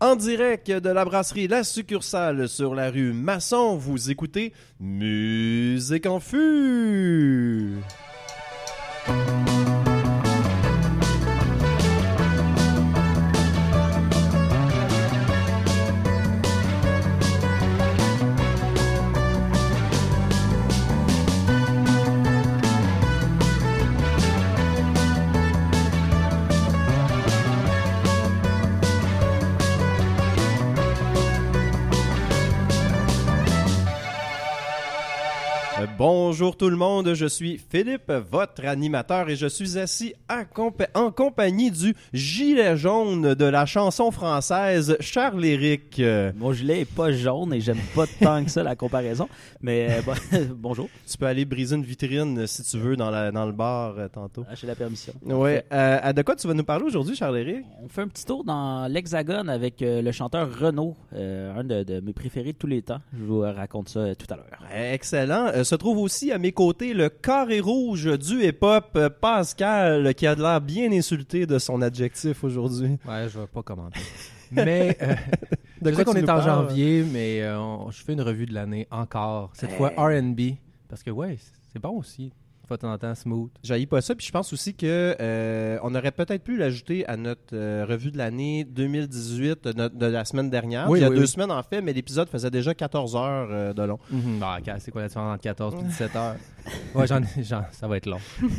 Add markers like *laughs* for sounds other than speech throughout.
En direct de la brasserie La Succursale sur la rue Masson, vous écoutez Musique en fût. Tout le monde, je suis Philippe, votre animateur, et je suis assis compa- en compagnie du gilet jaune de la chanson française Charles-Éric. Euh, Mon gilet est pas jaune et j'aime pas tant que ça la comparaison. Mais euh, bon, *laughs* bonjour, Tu peux aller briser une vitrine euh, si tu veux dans, la, dans le bar euh, tantôt. Ah, j'ai la permission. Ouais, euh, de quoi tu vas nous parler aujourd'hui, Charles-Éric? On fait un petit tour dans l'Hexagone avec le chanteur Renaud, un de, de mes préférés de tous les temps. Je vous raconte ça tout à l'heure. Excellent. Se trouve aussi à mes côtés le carré rouge du hip-hop, euh, Pascal, qui a de l'air bien insulté de son adjectif aujourd'hui. Ouais, je vais pas commenter. Mais euh, *laughs* De je quoi sais qu'on est en janvier, mais euh, on- je fais une revue de l'année encore. Cette fois R&B. Parce que ouais, c'est bon aussi. Faut de temps en temps smooth. J'haïs pas ça, puis je pense aussi que euh, on aurait peut-être pu l'ajouter à notre euh, revue de l'année 2018 de, notre- de la semaine dernière. Oui, Il y a oui, deux oui. semaines en fait, mais l'épisode faisait déjà 14 heures euh, de long. Ah, ok, c'est quoi la différence entre 14 et 17 heures? *laughs* Ouais, j'en, ai- j'en- ça va être long. *laughs*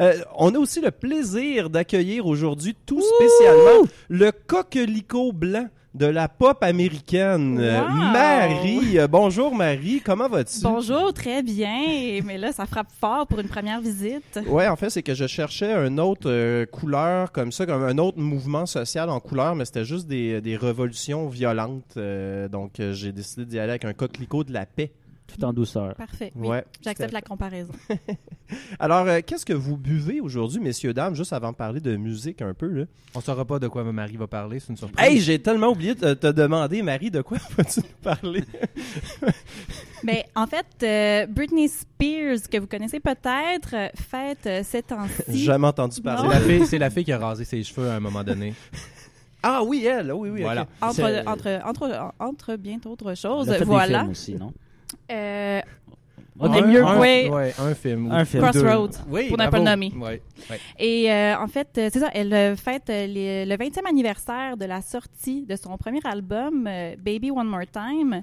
Euh, on a aussi le plaisir d'accueillir aujourd'hui tout spécialement le coquelicot blanc de la pop américaine. Wow! Marie, euh, bonjour Marie, comment vas-tu? Bonjour, très bien. Mais là, ça frappe fort pour une première visite. Ouais, en fait, c'est que je cherchais une autre euh, couleur comme ça, comme un autre mouvement social en couleur, mais c'était juste des, des révolutions violentes. euh, donc, j'ai décidé d'y aller avec un coquelicot de la paix. Tout en douceur. Parfait. Oui, Ouais. J'accepte la comparaison. *laughs* Alors, euh, qu'est-ce que vous buvez aujourd'hui, messieurs, dames, juste avant de parler de musique un peu, là? On saura pas de quoi Marie va parler, c'est une surprise. Hey, j'ai tellement oublié de te demander, Marie, de quoi *laughs* vas-tu nous parler? Mais *laughs* en fait, euh, Britney Spears, que vous connaissez peut-être, euh, fête euh, ces temps-ci. Jamais entendu c'est, parler. Non. la fille, c'est la fille qui a rasé ses cheveux à un moment donné. Ah oui, elle, oui, oui. Voilà. Entre, entre, entre, entre bien d'autres choses. Elle a fait des Voilà. films aussi, non? Euh, On est mieux, un, ouais. ouais, un film. Un. Crossroads, Oui, pour ne pas le nommer. Ouais, ouais. Et euh, en fait, euh, c'est ça, elle fête les- le 20e anniversaire de la sortie de son premier album, euh, Baby One More Time.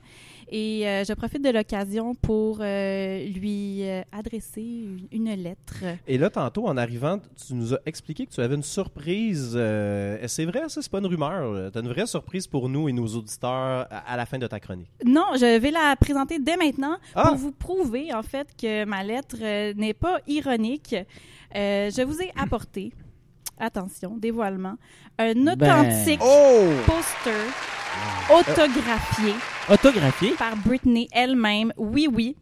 Et euh, je profite de l'occasion pour euh, lui euh, adresser une- lettre. Et là, tantôt, en arrivant, tu nous as expliqué que tu avais une surprise. euh, c'est vrai, ça, c'est pas une rumeur. Tu as une vraie surprise pour nous et nos auditeurs à, à la fin de ta chronique. Non, je vais la présenter dès maintenant Ah! pour vous prouver en fait que ma lettre n'est pas ironique. Je vous ai apporté, attention, dévoilement, un Ben. authentique Oh! poster autographié. Autographié? par Britney elle-même. Oui, oui.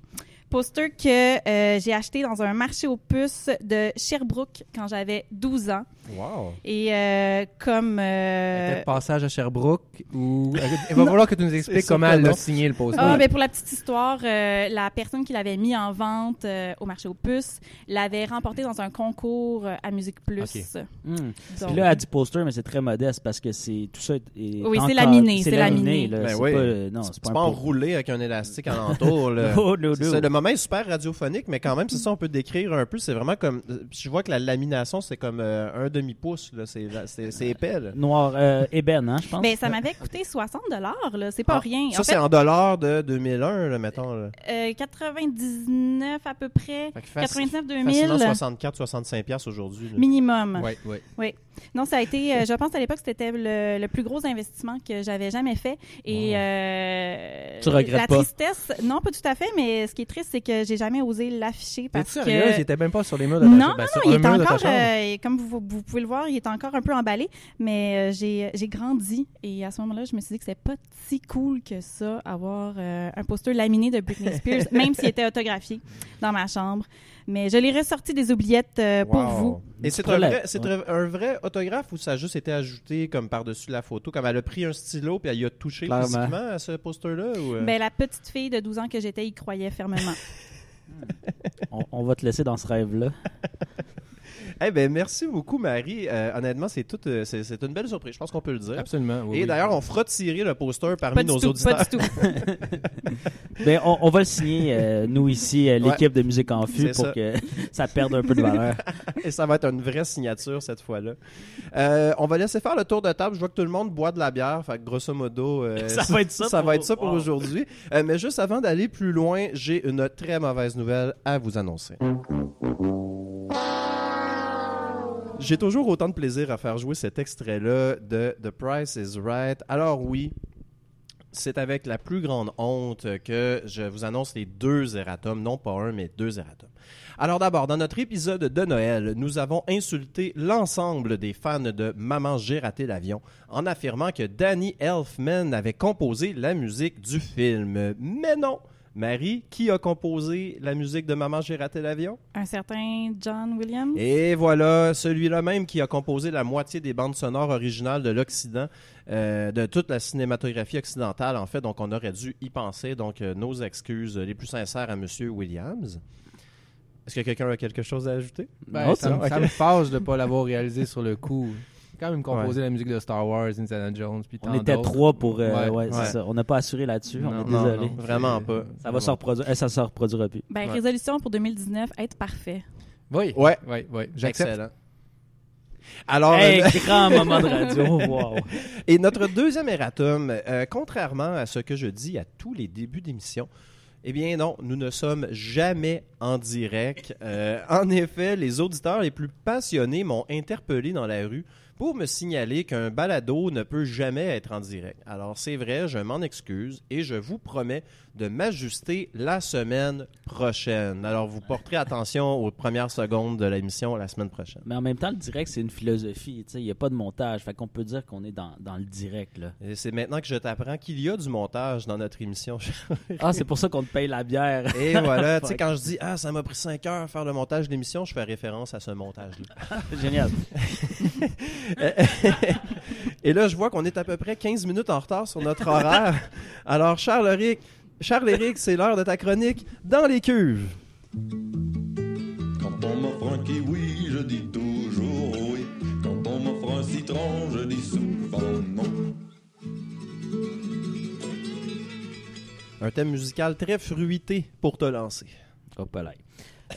Poster que euh, j'ai acheté dans un marché aux puces de Sherbrooke quand j'avais 12 ans. Wow! Et euh, comme... euh, passage à Sherbrooke ou *laughs* il va falloir que tu nous expliques comment elle a signé le poster. Ah, ben pour la petite histoire, euh, la personne qui l'avait mis en vente euh, au marché aux puces l'avait remporté dans un concours euh, à Musique Plus. Ok. Hmm. Donc, Puis là, elle dit poster, mais c'est très modeste parce que c'est tout ça est Oui, c'est laminé, c'est laminé. Ben c'est oui. pas, euh, non, C'est pas, enroulé avec un élastique alentour. *laughs* là. No, C'est no. ça, le moment est super radiophonique, mais quand même, c'est ça, on peut décrire un peu. C'est vraiment comme. Je vois que la lamination, c'est comme euh, un demi-pouce. là. C'est c'est- c'est épais. là. Noir, euh, ébène, hein, je pense. Ben, ça m'avait coûté 60 là. C'est pas Ah, rien. Ça, en c'est fait, en dollars de 2001, là, mettons. là. euh, 99 à peu près. Fait que faci- 99 Facilement 2000 64-65$ piastres aujourd'hui. là. minimum. Ouais, ouais. Non, ça a été, euh, je pense à l'époque, c'était le, le plus gros investissement que j'avais jamais fait. Et euh, Tu regrettes la pas? tristesse, non, pas tout à fait, mais ce qui est triste, c'est que j'ai jamais osé l'afficher parce sérieux? que. Il était même pas sur les murs de Non, ta non, ben, non, il ta encore, euh, comme vous, vous pouvez le voir, il est encore un peu emballé, mais euh, j'ai j'ai grandi et à ce moment-là, je me suis dit que c'était pas si cool que ça, avoir euh, un poster laminé de Britney Spears, *laughs* même s'il était autographié dans ma chambre. Mais je l'ai ressorti des oubliettes euh, pour Wow. vous. Et c'est un, vrai, c'est un- un vrai autographe ou ça a juste été ajouté comme par-dessus la photo? Comme elle a pris un stylo puis elle y a touché Clairement. physiquement à ce poster-là? Ou, euh? Ben, la petite fille de 12 ans que j'étais y croyait fermement. *laughs* on, on va te laisser dans ce rêve-là. *laughs* Eh ben, merci beaucoup, Marie. Euh, honnêtement, c'est tout, euh, c'est, c'est une belle surprise. Je pense qu'on peut le dire. Absolument. oui, Et oui. d'ailleurs, on fera tirer le poster parmi Pas du nos tout, auditeurs. pas du tout. *laughs* Ben, on, on va le signer, euh, nous ici, euh, l'équipe de Musique en Fût, C'est pour ça. que *laughs* ça perde un peu de valeur. *laughs* Et ça va être une vraie signature cette fois-là. Euh, on va laisser faire le tour de table. Je vois que tout le monde boit de la bière. Fait que grosso modo, euh, Ça va être ça Ça pour- va être ça pour wow. aujourd'hui. Euh, mais juste avant d'aller plus loin, j'ai une très mauvaise nouvelle à vous annoncer. J'ai toujours autant de plaisir à faire jouer cet extrait-là de The Price is Right. Alors oui, c'est avec la plus grande honte que je vous annonce les deux erratums, non pas un, mais deux erratums. Alors d'abord, dans notre épisode de Noël, nous avons insulté l'ensemble des fans de Maman, j'ai raté l'avion en affirmant que Danny Elfman avait composé la musique du film. Mais non! Marie, qui a composé la musique de Maman, j'ai raté l'avion? Un certain John Williams. Et voilà, celui-là même qui a composé la moitié des bandes sonores originales de l'Occident, euh, de toute la cinématographie occidentale, en fait. Donc, on aurait dû y penser. Donc, euh, nos excuses les plus sincères à Monsieur Williams. Est-ce que quelqu'un a quelque chose à ajouter? Ben, ça, me- ok. ça me fâche de ne pas l'avoir réalisé sur le coup. Quand même composé la musique de Star Wars, Indiana Jones, puis On était trois pour. euh, Ouais, ouais, c'est ouais. ça. On n'a pas assuré là-dessus. On est désolé. non. Vraiment pas. Ça va se reproduire. ça se reproduira plus. Ben, Ouais. résolution pour 2019, être parfait. Oui, Ouais, oui, oui. J'accepte. excellent. Alors, Hey, euh, grand *laughs* moment de radio. Wow. Et notre deuxième erratum, euh, contrairement à ce que je dis à tous les débuts d'émission, eh bien non, nous ne sommes jamais en direct. Euh, en effet, les auditeurs les plus passionnés m'ont interpellé dans la rue pour me signaler qu'un balado ne peut jamais être en direct. Alors c'est vrai, je m'en excuse et je vous promets de m'ajuster la semaine prochaine. Alors vous porterez attention aux premières secondes de l'émission la semaine prochaine. Mais en même temps, le direct, c'est une philosophie. Il n'y a pas de montage. Fait qu'on peut dire qu'on est dans, dans le direct. Là. Et c'est maintenant que je t'apprends qu'il y a du montage dans notre émission. *laughs* Ah, c'est pour ça qu'on te paye la bière. Et voilà, *laughs* tu sais, quand je dis Ah, ça m'a pris 5 heures à faire le montage de l'émission, je fais référence à ce montage-là. *laughs* Génial. Et là, je vois qu'on est à peu près 15 minutes en retard sur notre horaire. Alors, Charles-Éric, Charles-Éric, c'est l'heure de ta chronique dans les cuves. Quand on m'offre un kiwi, je dis toujours oui. Quand on m'offre un citron, je dis souvent non. Un thème musical très fruité pour te lancer. Hop là.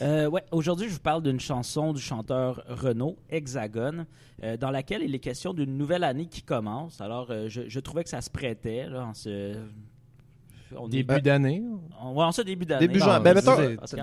Euh, ouais, aujourd'hui, je vous parle d'une chanson du chanteur Renaud, Hexagone, euh, dans laquelle il est question d'une nouvelle année qui commence. Alors, euh, je, je trouvais que ça se prêtait. Là, en ce... on est- Début d'année. on, ouais, en ce début d'année. Début ben, mettons-.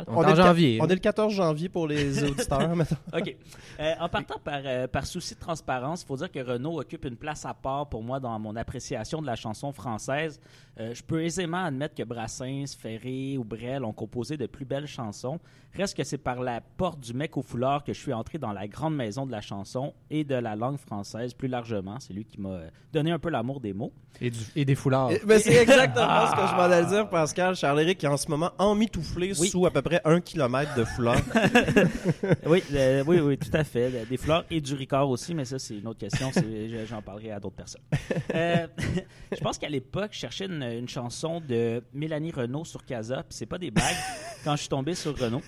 On est le janvier. On est le 14 janvier pour les *laughs* auditeurs. OK. Euh, en partant par, euh, par souci de transparence, il faut dire que Renaud occupe une place à part pour moi dans mon appréciation de la chanson française. Euh, je peux aisément admettre que Brassens, Ferré ou Brel ont composé de plus belles chansons. Reste que c'est par la porte du mec au foulard que je suis entré dans la grande maison de la chanson et de la langue française plus largement. C'est lui qui m'a donné un peu l'amour des mots. Et, du- et des foulards. Et- ben, c'est exactement *laughs* ce que je m'en allais dire, Pascal. Charles-Éric est en ce moment emmitouflé Oui. sous à peu près un kilomètre de foulard. *laughs* oui, euh, oui, oui, tout à fait. Des fleurs et du ricard aussi, mais ça, c'est une autre question. J'en parlerai à d'autres personnes. Euh, *laughs* je pense qu'à l'époque, je cherchais une, une chanson de Mélanie Renault sur Casa, puis c'est pas des blagues. quand je suis tombé sur Renault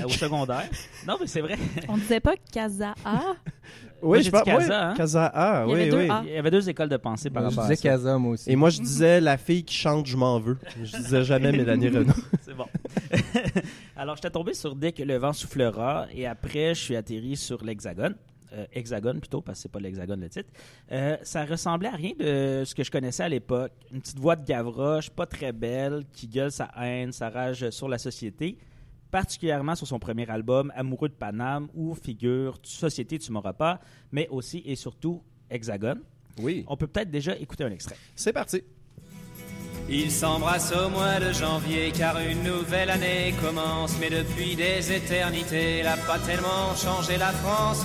euh, au secondaire. Non, mais c'est vrai. On disait pas Casa A? *laughs* Moi, j'ai dit pense- Casa, oui, hein. Casa A, Il y oui, avait deux oui. A. Il y avait deux écoles de pensée par Moi, je rapport à disais ça. Kazam aussi. Et moi, je disais la fille qui chante Je m'en veux. Je disais jamais Mélanie *laughs* Renaud. C'est bon. *laughs* Alors, j'étais tombé sur Dès que le vent soufflera et après, je suis atterri sur l'Hexagone. Euh, hexagone plutôt, parce que c'est pas l'Hexagone le titre. Euh, ça ressemblait à rien de ce que je connaissais à l'époque. Une petite voix de Gavroche, pas très belle, qui gueule sa haine, sa rage sur la société, particulièrement sur son premier album, Amoureux de Paname, où figure Société, tu m'auras pas, mais aussi et surtout Hexagone. Oui. On peut peut-être déjà écouter un extrait. C'est parti. Ils s'embrassent au mois de janvier car une nouvelle année commence. Mais depuis des éternités, elle a pas tellement changé la France.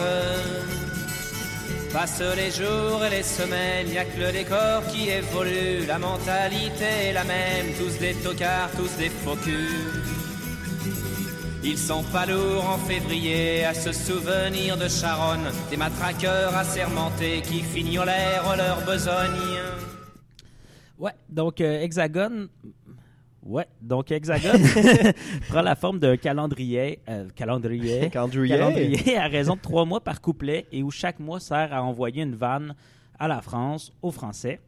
Passent les jours et les semaines, y a que le décor qui évolue. La mentalité est la même, tous des tocards, tous des faux culs. Ils sont pas lourds en février à se souvenir de Charonne, des matraqueurs assermentés qui fignolèrent leur besogne. Ouais, donc euh, Hexagone, Ouais, donc Hexagone *laughs* prend la forme d'un calendrier, euh, calendrier, *laughs* Calendrier. calendrier à raison de trois mois par couplet et où chaque mois sert à envoyer une vanne à la France, aux Français.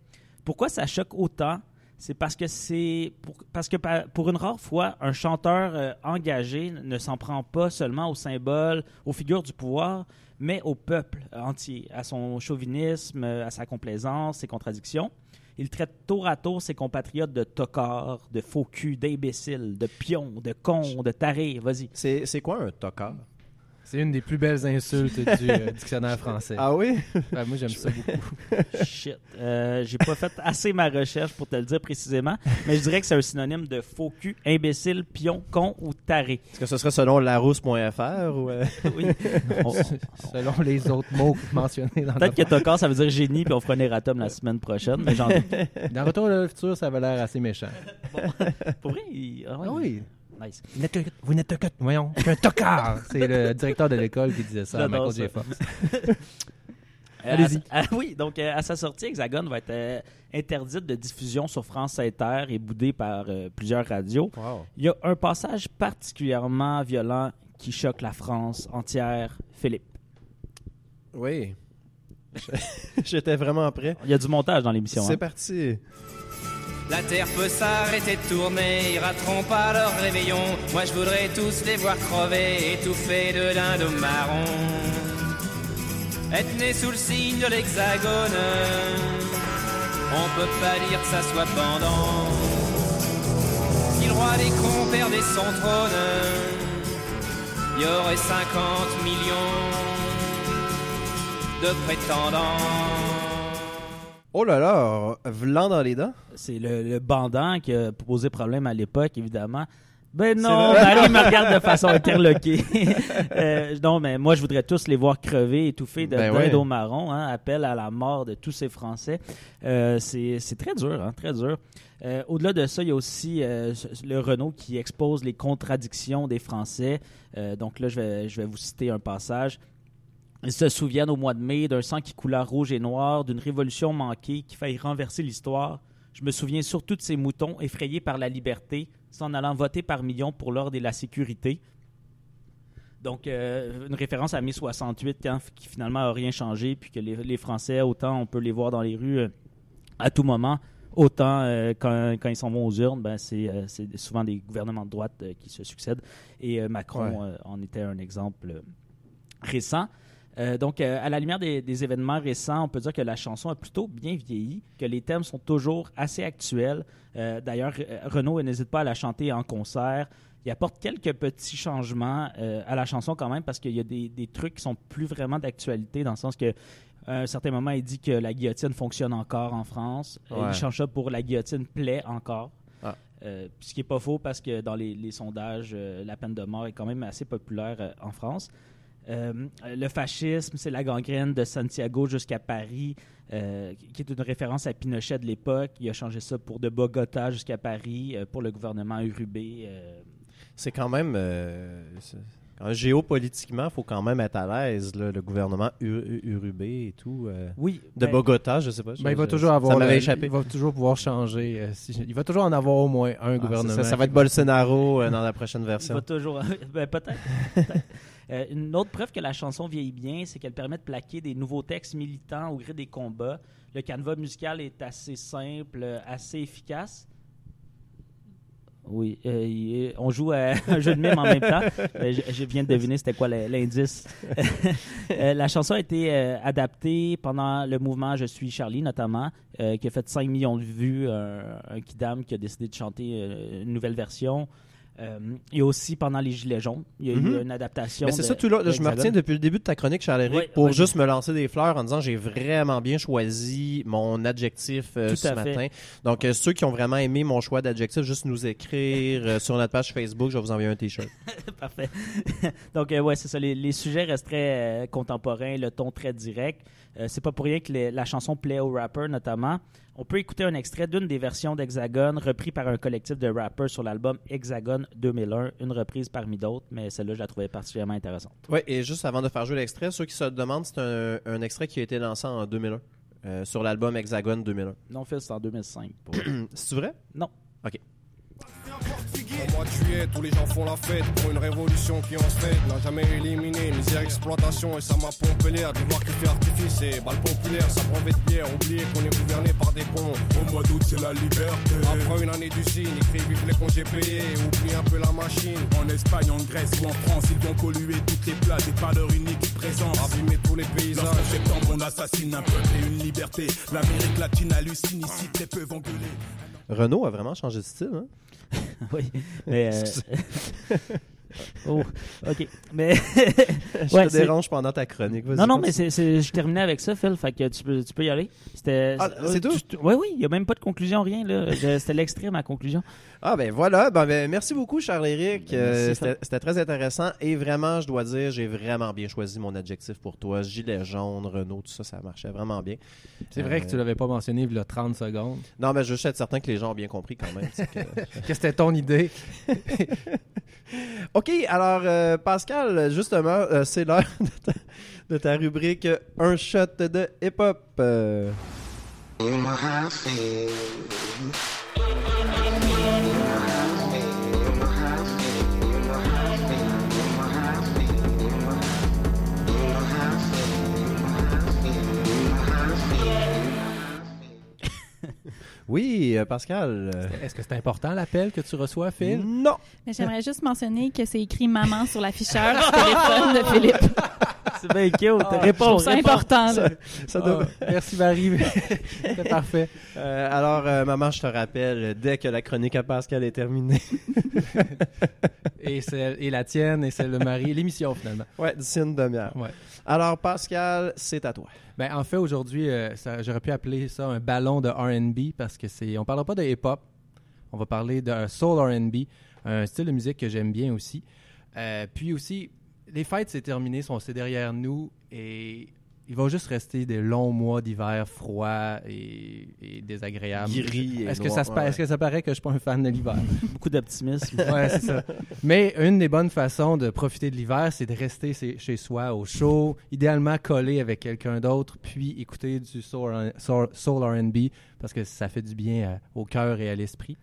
Pourquoi ça choque autant? C'est parce que c'est pour, parce que pour une rare fois, un chanteur euh, engagé ne s'en prend pas seulement aux symboles, aux figures du pouvoir, mais au peuple entier, à son chauvinisme, euh, à sa complaisance, ses contradictions. Il traite tour à tour ses compatriotes de tocards, de faux culs, d'imbéciles, de pions, de cons, de tarés. Vas-y. C'est quoi un tocard? C'est une des plus belles insultes du euh, dictionnaire français. Ah oui? Ouais, moi, j'aime ça beaucoup. *laughs* Shit. Euh, J'ai pas fait assez ma recherche pour te le dire précisément, mais je dirais que c'est un synonyme de faux cul, imbécile, pion, con ou taré. Est-ce que ce serait selon larousse.fr ou... euh, *laughs* Oui. *laughs* On- Selon les autres mots mentionnés dans Peut-être que tocard, ça veut dire génie, puis on fera un erratum la semaine prochaine, mais j'en doute. le... Dans Retour vers le futur, ça avait l'air assez méchant. Pour vrai, il- ah Ah oui. Nice. Vous n'êtes que-. Voyons, je suis un tocard! *laughs* C'est le directeur de l'école qui disait ça à Michael J. Fox. *laughs* Euh, Allez-y. oui, donc euh, à sa sortie, Hexagone va être euh, interdite de diffusion sur France Inter et boudée par euh, plusieurs radios. Wow. Il y a un passage particulièrement violent qui choque la France entière. Philippe. Oui. *laughs* J'étais vraiment prêt. Il y a du montage dans l'émission. C'est hein. parti. La terre peut s'arrêter de tourner, ils rateront pas leur réveillon. Moi je voudrais tous les voir crever, étouffés de dindons marron. Être né sous le signe de l'hexagone, on peut pas dire que ça soit pendant. Si le roi des cons perdait son trône, y aurait 50 millions de prétendants. Oh là là, vlan dans les dents. C'est le, le bandant qui a posé problème à l'époque, évidemment. Ben non. Marie *laughs* me regarde de façon interloquée. *laughs* Euh, non, mais moi, je voudrais tous les voir crever, étouffés de Ben ouais. marron. Hein, appel à la mort de tous ces Français. Euh, c'est c'est très dur, hein, très dur. Euh, Au-delà de ça, il y a aussi euh, le Renault qui expose les contradictions des Français. Euh, donc là, je vais, je vais vous citer un passage. Ils se souviennent au mois de mai d'un sang qui coula rouge et noir, d'une révolution manquée qui faillit renverser l'histoire. Je me souviens surtout de ces moutons effrayés par la liberté, s'en allant voter par millions pour l'ordre et la sécurité. Donc, euh, une référence à mai 68, quand, qui finalement n'a rien changé, puis que les, les Français, autant on peut les voir dans les rues euh, à tout moment, autant euh, quand, quand ils s'en vont aux urnes, ben, c'est souvent des gouvernements de droite qui se succèdent. Et Macron en était un exemple récent. Euh, donc, euh, à la lumière des, des événements récents, on peut dire que la chanson a plutôt bien vieilli, que les thèmes sont toujours assez actuels. Euh, D'ailleurs, Renaud n'hésite pas à la chanter en concert. Il apporte quelques petits changements à la chanson quand même parce qu'il y a des, des trucs qui sont plus vraiment d'actualité dans le sens que à un certain moment, il dit que la guillotine fonctionne encore en France. Ouais. Il change ça pour la guillotine plaît encore. Ah. Euh, ce qui n'est pas faux parce que dans les, les sondages, euh, la peine de mort est quand même assez populaire euh, en France. Euh, le fascisme, c'est la gangrène de Santiago jusqu'à Paris, euh, qui est une référence à Pinochet de l'époque. Il a changé ça pour de Bogota jusqu'à Paris, euh, pour le gouvernement urubé. euh. C'est quand même. euh, géopolitiquement, il faut quand même être à l'aise, là, le gouvernement ur- ur- urubé et tout. euh, Oui, de ben, Bogota, je sais pas. je- Ben, il va je- toujours ça avoir. m'avait le- échappé. Il va toujours pouvoir changer. euh, si- il va toujours en avoir au moins un Ah, gouvernement. ça, ça va être Bolsonaro euh, dans la prochaine Il version. va toujours. *laughs* ben, peut-être. peut-être. *laughs* Euh, une autre preuve que la chanson vieillit bien, c'est qu'elle permet de plaquer des nouveaux textes militants au gré des combats. Le canevas musical est assez simple, assez efficace. Oui, euh, on joue *laughs* un jeu de mime en même temps. Euh, je, viens de deviner c'était quoi l'indice. *laughs* La chanson a été adaptée pendant le mouvement Je suis Charlie, notamment, qui a fait 5 millions de vues. Un, kidam qui a décidé de chanter une nouvelle version. Euh, et aussi pendant les Gilets jaunes, il y a eu Mhm. une adaptation. Mais c'est ça, tout là, je me retiens depuis le début de ta chronique, Charles-Éric, Oui, pour juste me lancer des fleurs en disant j'ai vraiment bien choisi mon adjectif euh, ce fait. matin. Donc, euh, ceux qui ont vraiment aimé mon choix d'adjectif, juste nous écrire euh, sur notre page Facebook, je vais vous envoyer un t-shirt. *laughs* Parfait. *laughs* Donc, ouais, c'est ça. Les, les sujets restent très euh, contemporains, le ton très direct. Euh, c'est pas pour rien que les- la chanson plaît aux rappers, notamment. On peut écouter un extrait d'une des versions d'Hexagone, repris par un collectif de rappers sur l'album Hexagone 2001, une reprise parmi d'autres, mais celle-là, je la trouvais particulièrement intéressante. Oui, et juste avant de faire jouer l'extrait, ceux qui se demandent, c'est un, un extrait qui a été lancé en 2001 euh, sur l'album Hexagone 2001. Non, Phil, c'est en 2005. pour- *clears throat* C'est vrai? Non. OK. Au mois de juillet, tous les gens font la fête pour une révolution qui en fait n'a jamais éliminé misère, exploitation et ça m'a pompé l'air. Des voir qui fait artifice et balle populaire, ça brevet de bière. Oublier qu'on est gouverné par des cons. Au mois d'août, c'est la liberté. Après une année d'usine, écrit vive les congés payés, oublie un peu la machine. En Espagne, en Grèce ou en France, ils vont polluer toutes les plages et par leur unique présence. Abîmer tous les paysages. Lorsqu'en septembre, on assassine un peuple et une liberté. L'Amérique latine hallucine ici, très peu vont gueuler. Renault a vraiment changé de style. Hein? *laughs* oui. Mais. euh, *laughs* oh, ok. Mais. *laughs* Je Ouais, te dérange pendant ta chronique. Non, non, mais c'est, je terminais avec ça, Phil. Fait que tu peux, tu peux y aller. C'était. Ah, c'est tout? Oui, oui. Il n'y a même pas de conclusion, rien. Là. C'était l'extrait, ma conclusion. Ah ben voilà, ben, ben, merci beaucoup Charles-Éric, Ben, Euh, c'était très intéressant et vraiment, je dois dire, j'ai vraiment bien choisi mon adjectif pour toi. Gilet jaune, Renault, tout ça, ça marchait vraiment bien. C'est vrai que tu l'avais pas mentionné il y a 30 secondes. Non, mais je suis certain que les gens ont bien compris quand même. que- *laughs* Que c'était ton idée. *laughs* OK, alors euh, Pascal, justement, euh, c'est l'heure de ta, de ta rubrique Un shot de hip-hop. Oui, euh, Pascal. Est-ce que c'est important l'appel que tu reçois, Phil? Non. Mais J'aimerais juste mentionner que c'est écrit maman sur l'afficheur du téléphone de Philippe. *laughs* C'est bien cute. Trouve ça réponds. important. là. Ça doit- Ah, merci Marie. *laughs* c'est parfait. Euh, alors, euh, maman, je te rappelle, dès que la chronique à Pascal est terminée, *laughs* Et, celle- et la tienne et celle de Marie. L'émission finalement. ouais, d'ici une demi-heure. Ouais. Alors, Pascal, c'est à toi. Ben, en fait, aujourd'hui, euh, j'aurais pu appeler ça un ballon de R&B parce que c'est. On parlera pas de hip-hop. On va parler de soul R&B, un style de musique que j'aime bien aussi. Euh, puis aussi, les fêtes, c'est terminé, sont c'est derrière nous et il va juste rester des longs mois d'hiver froids et, et désagréables. Gris Est-ce que, ça se pa- ouais. est-ce que ça paraît que je suis pas un fan de l'hiver? *laughs* Beaucoup d'optimisme. *laughs* Ouais, c'est ça. Mais une des bonnes façons de profiter de l'hiver, c'est de rester chez soi au chaud, idéalement collé avec quelqu'un d'autre, puis écouter du soul, soul- soul R&B parce que ça fait du bien au cœur et à l'esprit.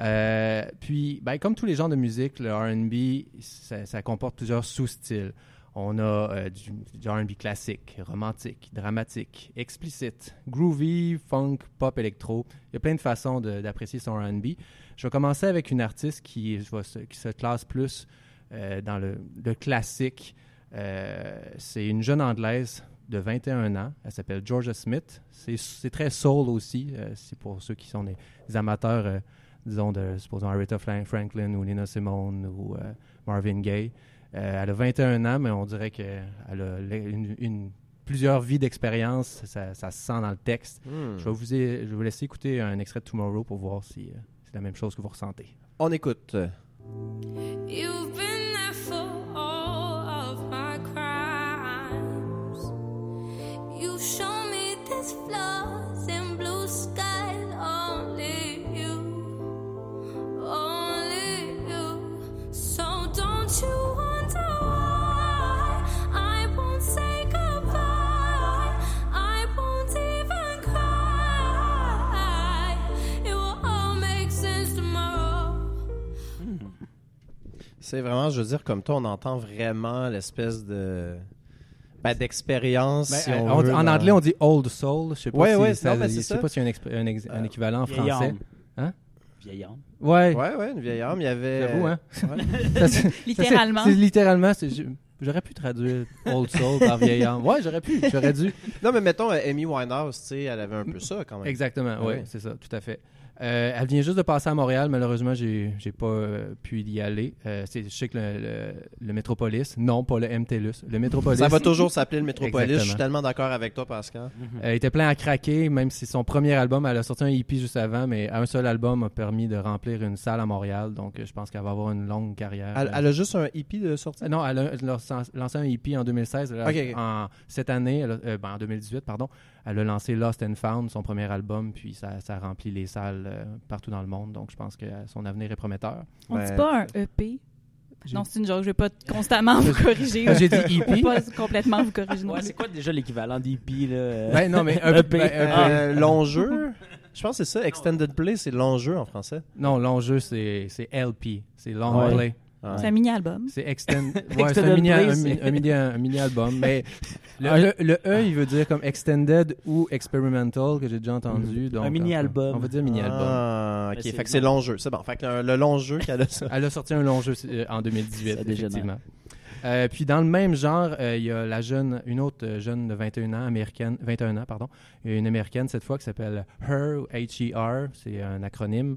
Euh, puis, ben, comme tous les genres de musique, le R&B, ça, comporte plusieurs sous-styles. On a euh, du, R&B classique, romantique, dramatique, explicite, groovy, funk, pop, électro. Il y a plein de façons d'apprécier son R&B. Je vais commencer avec une artiste qui, se, classe plus euh, dans le, classique. C'est une jeune Anglaise de 21 ans. Elle s'appelle Georgia Smith. C'est très soul aussi. c'est pour ceux qui sont des, amateurs, disons, de, supposons Aretha Fran- Franklin ou Nina Simone ou euh, Marvin Gaye. Euh, elle a 21 ans, mais on dirait qu'elle a une- plusieurs vies d'expérience. Ça, ça se sent dans le texte. Hmm. Je vais, vous, je vais vous laisser écouter un extrait de Tomorrow pour voir si euh, c'est la même chose que vous ressentez. On écoute. You've been there for all Vraiment, je veux dire, comme toi, on entend vraiment l'espèce de. Ben, d'expérience. Ben, si euh, on on- veut, en anglais, on dit old soul. Je sais pas Ouais, si ouais, ça- non, ben, je sais pas s'il y a un, exp- un ex- un Euh, équivalent en Vieille français. âme. Hein? Vieille âme. Ouais. Ouais, ouais, une vieille âme. Il y avait. J'avoue, hein? Ouais. *laughs* Ça, c'est- Littéralement. ça, littéralement. J'aurais pu traduire old soul par vieille âme. Ouais, j'aurais pu. J'aurais dû. Non, mais mettons, euh, Amy Winehouse, tu sais, elle avait un peu ça quand même. Exactement, oui, Ouais. c'est ça, tout à fait. Euh, elle vient juste de passer à Montréal. Malheureusement, j'ai j'ai pas euh, pu y aller. Euh, c'est- je sais que le, le- le Métropolis, non, pas le MTLUS, le Métropolis. Ça va toujours s'appeler le Métropolis. Je suis tellement d'accord avec toi, Pascal. Elle était plein à craquer, même si son premier album, elle a sorti un EP juste avant, mais un seul album a permis de remplir une salle à Montréal. Donc, je pense qu'elle va avoir une longue carrière. Elle, elle a juste un hippie de sortie? euh, Non, elle a elle a lancé un EP en 2016. Elle a- Ok, ok. En, cette année, elle a- euh, ben, en 2018, pardon, elle a lancé Lost and Found, son premier album, puis ça, ça remplit les salles euh, partout dans le monde. Donc, je pense que son avenir est prometteur. On Ouais. dit pas un EP. Non, c'est une joke. Je vais pas constamment vous *laughs* corriger. Ah, J'ai dit EP. Pas complètement vous corriger. Ouais, c'est quoi déjà l'équivalent d'EP, là? Ben, non, mais *laughs* un EP. ben, Euh, long jeu. Je pense que c'est ça. Extended Play, c'est l'enjeu en français. Non, l'enjeu, c'est c'est LP. C'est Long Ouais. Play. C'est un mini-album. C'est extend... *laughs* ouais, c'est Extended un mini, un, c'est- mi- un mini, un mini album. Mais *laughs* le, le, le E, il veut dire comme extended ou experimental que j'ai déjà entendu. donc, Un mini-album. On va dire mini-album. Ah, ok. Fait que c'est l'enjeu. C'est bon. Fait que le, le long jeu qu'elle a ça. *laughs* Elle a sorti un long jeu euh, en 2018, Ça dégénère. effectivement. Euh, puis dans le même genre, euh, il y a la jeune, une autre jeune de 21 ans, américaine, 21 ans, pardon, une américaine cette fois qui s'appelle Her, H-E-R, c'est un acronyme,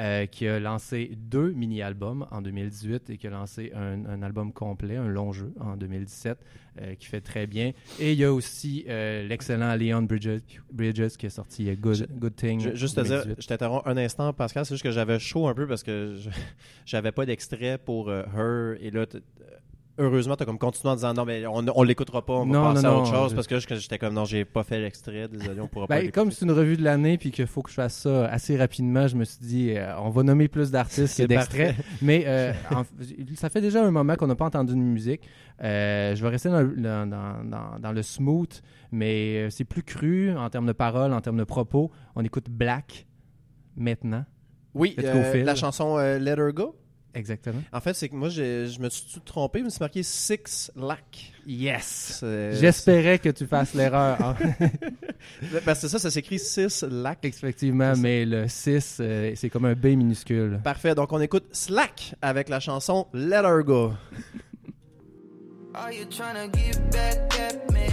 euh, qui a lancé deux mini-albums en 2018 et qui a lancé un, un album complet, un long jeu en 2017, euh, qui fait très bien. Et il y a aussi euh, l'excellent Leon Bridges, Bridges qui a sorti Good, Good Thing. Je- juste te dire, 2018. je t'interromps un instant, Pascal. C'est juste que j'avais chaud un peu parce que je- *laughs* j'avais pas d'extrait pour Her. Et là, heureusement, t'as comme continué en disant non, mais on, on l'écoutera pas, on va Non, passer non, à autre non, chose. je- Parce que j'étais comme non, j'ai pas fait l'extrait. Désolé, on pourra pas. Ben, l'écouter. comme c'est une revue de l'année puis qu'il faut que je fasse ça assez rapidement, je me suis dit euh, on va nommer plus d'artistes *laughs* que C'est d'extraits. Mais euh, en- ça fait déjà un moment qu'on n'a pas entendu de musique. Euh, je vais rester dans, le- dans, dans- le smooth, mais c'est plus cru en termes de paroles, en termes de propos. On écoute Black maintenant. Oui, euh, la chanson euh, Let Her Go. Exactement. En fait, c'est que moi, je me suis trompé. Je me suis marqué Six Lac. Yes. J'espérais que tu fasses l'erreur. hein. *laughs* Ben, c'est ça, ça s'écrit Six Lac. Effectivement, mais le 6, euh, c'est comme un B minuscule. Parfait. Donc, on écoute Slack avec la chanson Let Her Go. Are you trying to get back at me?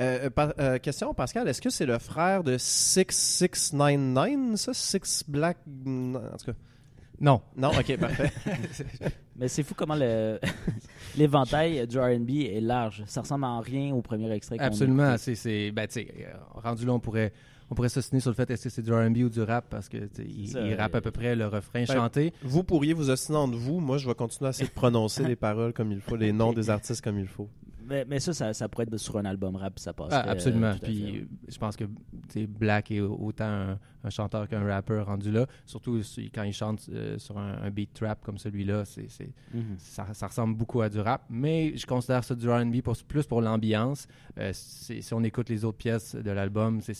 Euh, pa- euh, question, Pascal, est-ce que c'est le frère de 6699, ça? Six Black... En tout cas... Non. Non? OK, *laughs* parfait. Mais c'est fou comment le *laughs* l'éventail du R&B est large. Ça ressemble en rien au premier extrait. Absolument. C'est, c'est, ben, euh, rendu là, on pourrait, on pourrait s'ostiner sur le fait est-ce que c'est du R&B ou du rap? Parce que il, Ça, il rappe à euh, peu près le refrain Ben, chanté. Vous pourriez vous ostiner entre vous. Moi, je vais continuer à essayer de prononcer *laughs* les paroles comme il faut, les noms des artistes comme il faut. Mais, mais ça, ça, ça pourrait être sur un album rap, ça passe. Ah, absolument. Puis euh, je pense que Black est autant un, un chanteur qu'un rappeur rendu là. Surtout quand il chante euh, sur un, un beat trap comme celui-là, c'est, c'est- ça, ça ressemble beaucoup à du rap. Mais je considère ça du R&B pour, plus pour l'ambiance. Euh, si on écoute les autres pièces de l'album, c'est,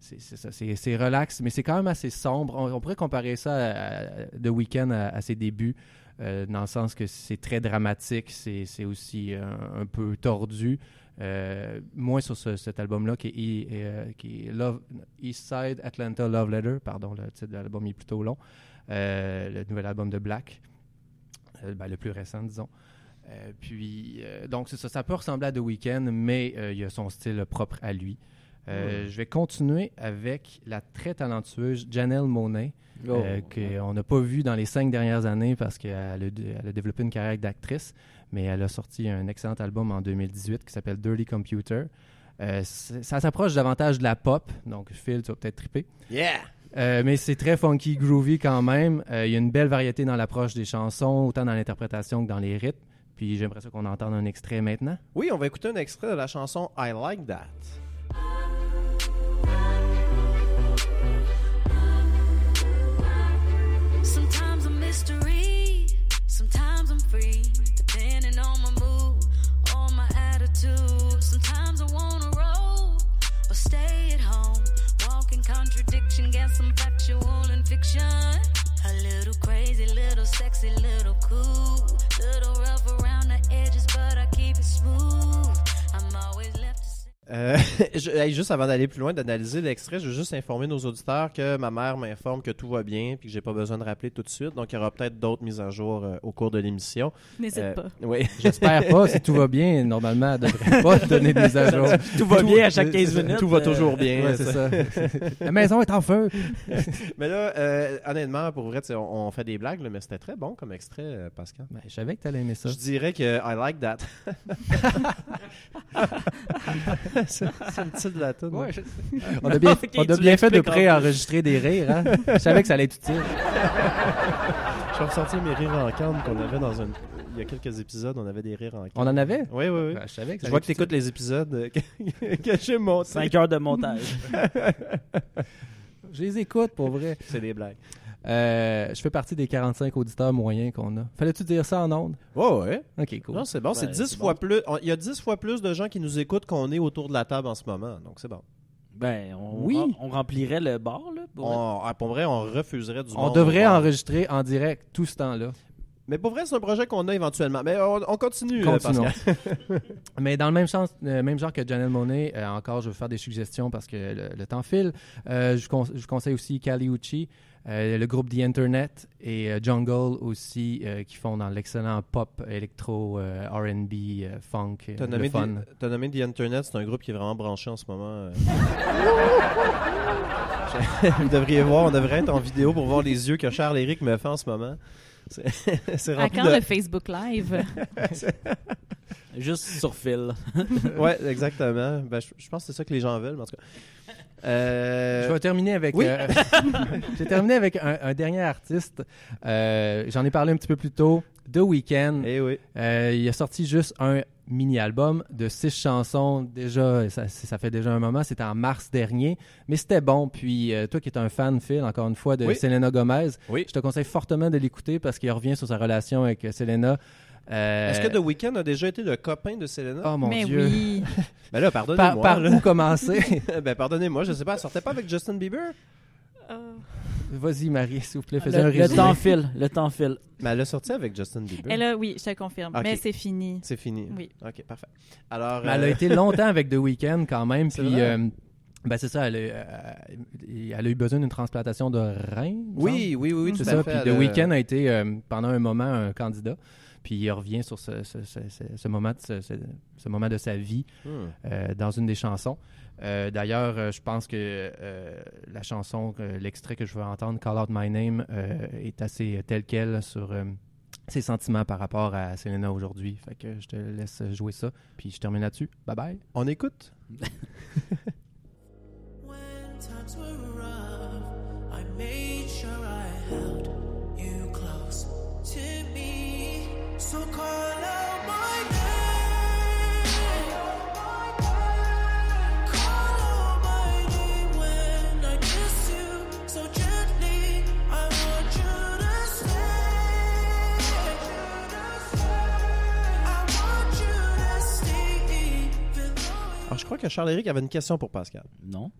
c'est, relax, mais c'est quand même assez sombre. On, on pourrait comparer ça à, à- The Weeknd à, à ses débuts, euh, dans le sens que c'est très dramatique, c'est, aussi un, un peu tordu. Euh, moins sur ce- cet album-là qui est, euh, qui Love, East Side Atlanta Love Letter, pardon, le titre de l'album est plutôt long. Euh, le nouvel album de Black, euh, ben, le plus récent, disons. Euh, puis, euh, donc, ça, ça peut ressembler à The Weeknd, mais euh, il a son style propre à lui. Euh, Je vais continuer avec la très talentueuse Janelle Monet, Oh, euh, qu'on n'a pas vu dans les cinq dernières années parce qu'elle a, elle a développé une carrière d'actrice, mais elle a sorti un excellent album en 2018 qui s'appelle Dirty Computer. Euh, ça s'approche davantage de la pop, donc Phil, tu vas peut-être triper. Yeah! Euh, mais c'est très funky, groovy quand même. Euh, Il y a une belle variété dans l'approche des chansons, autant dans l'interprétation que dans les rythmes. Puis j'aimerais ça qu'on entende un extrait maintenant. Oui, on va écouter un extrait de la chanson I Like That. *laughs* je- hey, juste avant d'aller plus loin, d'analyser l'extrait, je veux juste informer nos auditeurs que ma mère m'informe que tout va bien puis que j'ai pas besoin de rappeler tout de suite. Donc, il y aura peut-être d'autres mises à jour euh, au cours de l'émission. N'hésite Euh, pas. Oui. *laughs* J'espère pas, si tout va bien, normalement, elle devrait pas te donner des à jour. *laughs* Tout va bien à chaque 15 minutes. Tout va euh, toujours bien. Ouais, c'est ça. La maison est en feu. Mais là, euh, honnêtement, pour vrai, on, on fait des blagues, là, mais c'était très bon comme extrait, euh, Pascal. Ben, je savais que t'allais aimer ça. Je dirais que I like that. C'est le titre de la tune. Ouais, je- On a bien, *laughs* Ok, on a tu bien fait de pré-enregistrer des rires. Hein? Je savais que ça allait être utile. *laughs* Je peux ressortir mes rires en canne qu'on avait dans un. Il y a quelques épisodes, on avait des rires en canne. On en avait? Oui, oui, oui. Ben, je savais que ça Je vois que tu écoutes les épisodes euh, que, *laughs* que j'ai montés. 5 heures de montage. Je les écoute, pour vrai. C'est des blagues. Euh, je fais partie des 45 auditeurs moyens qu'on a. Fallait-tu dire ça en ondes? Ouais, ouais. Ok, cool. Non, c'est bon. c'est Ben, 10 c'est fois bon. plus. on- Il y a 10 fois plus de gens qui nous écoutent qu'on est autour de la table en ce moment. Donc, c'est bon. Ben, on, Oui. on remplirait le bar, là. pour- On, ah, pour vrai, on refuserait du On monde. devrait enregistrer en direct tout ce temps-là. Mais pour vrai, c'est un projet qu'on a éventuellement. Mais on, on continue, euh, Continuons. Pascal. *laughs* *laughs* Mais dans le même, sens, euh, même genre que Janelle Monet, euh, encore, je veux faire des suggestions parce que le, le temps file. Euh, je, con- je conseille aussi Kali Uchi, euh, le groupe The Internet et euh, Jungle aussi, euh, qui font dans l'excellent pop, électro, euh, R&B, euh, funk, T'as nommé, fun. The- t'as nommé The Internet, c'est un groupe qui est vraiment branché en ce moment. euh. *laughs* Vous devriez voir, on devrait être en vidéo pour voir les yeux que Charles Éric me fait en ce moment. C'est *laughs* À quand de... le Facebook Live? *laughs* Juste sur fil. Ouais, exactement. Ben, je, je pense que c'est ça que les gens veulent, mais en tout cas. Euh, Je vais terminer avec. oui. euh, *laughs* J'ai terminé avec un, un dernier artiste. Euh, J'en ai parlé un petit peu plus tôt. The Weeknd. Eh oui. Il a sorti juste un mini-album de six chansons. Déjà, ça, ça fait déjà un moment. C'était en mars dernier. Mais c'était bon. Puis, toi qui es un fan, Phil, encore une fois, de Oui. Selena Gomez, Oui. je te conseille fortement de l'écouter parce qu'il revient sur sa relation avec Selena. Euh, Est-ce que The Weeknd a déjà été le copain de Selena? Oh mon Mais Dieu. oui. *laughs* Ben là, Par, pardonnez-moi. par là. où commencer? *laughs* Ben pardonnez-moi, je sais pas, elle sortait pas avec Justin Bieber? Vas-y, Marie, s'il vous plaît, Le, faisais un le résumé. temps file. Le temps file. Mais elle a sorti avec Justin Bieber. Elle a, oui, je te le confirme. Mais c'est fini. C'est fini. Oui. Ok, parfait. Alors, Mais elle a euh, été longtemps avec The Weeknd quand même. C'est Puis, euh, ben c'est ça, elle a, euh, elle a eu besoin d'une transplantation de rein. Oui, oui, oui, oui, C'est tout ça. à Puis. The Weeknd a été euh, pendant un moment un candidat. Puis il revient sur ce, ce- ce- ce- ce moment, de, ce, ce- ce moment de sa vie Hmm. euh, dans une des chansons. Euh, D'ailleurs, euh, je pense que euh, la chanson, euh, l'extrait que je veux entendre, Call Out My Name, euh, est assez tel quel sur euh, ses sentiments par rapport à Selena aujourd'hui. Fait que je te laisse jouer ça. Puis je termine là-dessus. Bye bye. On écoute? *laughs* When times were rough, I made sure I held you close to me. Alors, je crois que Charles-Éric avait une question pour Pascal. Non.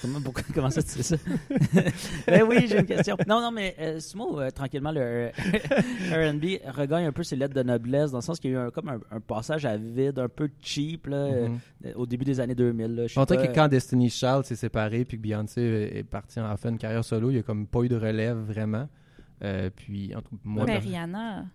Comment, pourquoi- comment ça, tu sais ça? *laughs* ben oui, j'ai une question. Non, non, mais euh, Sumo, euh, tranquillement, le euh, *laughs* R&B regagne un peu ses lettres de noblesse, dans le sens qu'il y a eu un, comme un, un passage à vide, un peu cheap, là, euh, Mhm. au début des années 2000. Là, On dirait que quand Destiny's Child s'est séparé puis que Beyoncé est partie en a fait une carrière solo, il y a comme pas eu de relève vraiment. Euh, puis moi, mais per- Rihanna.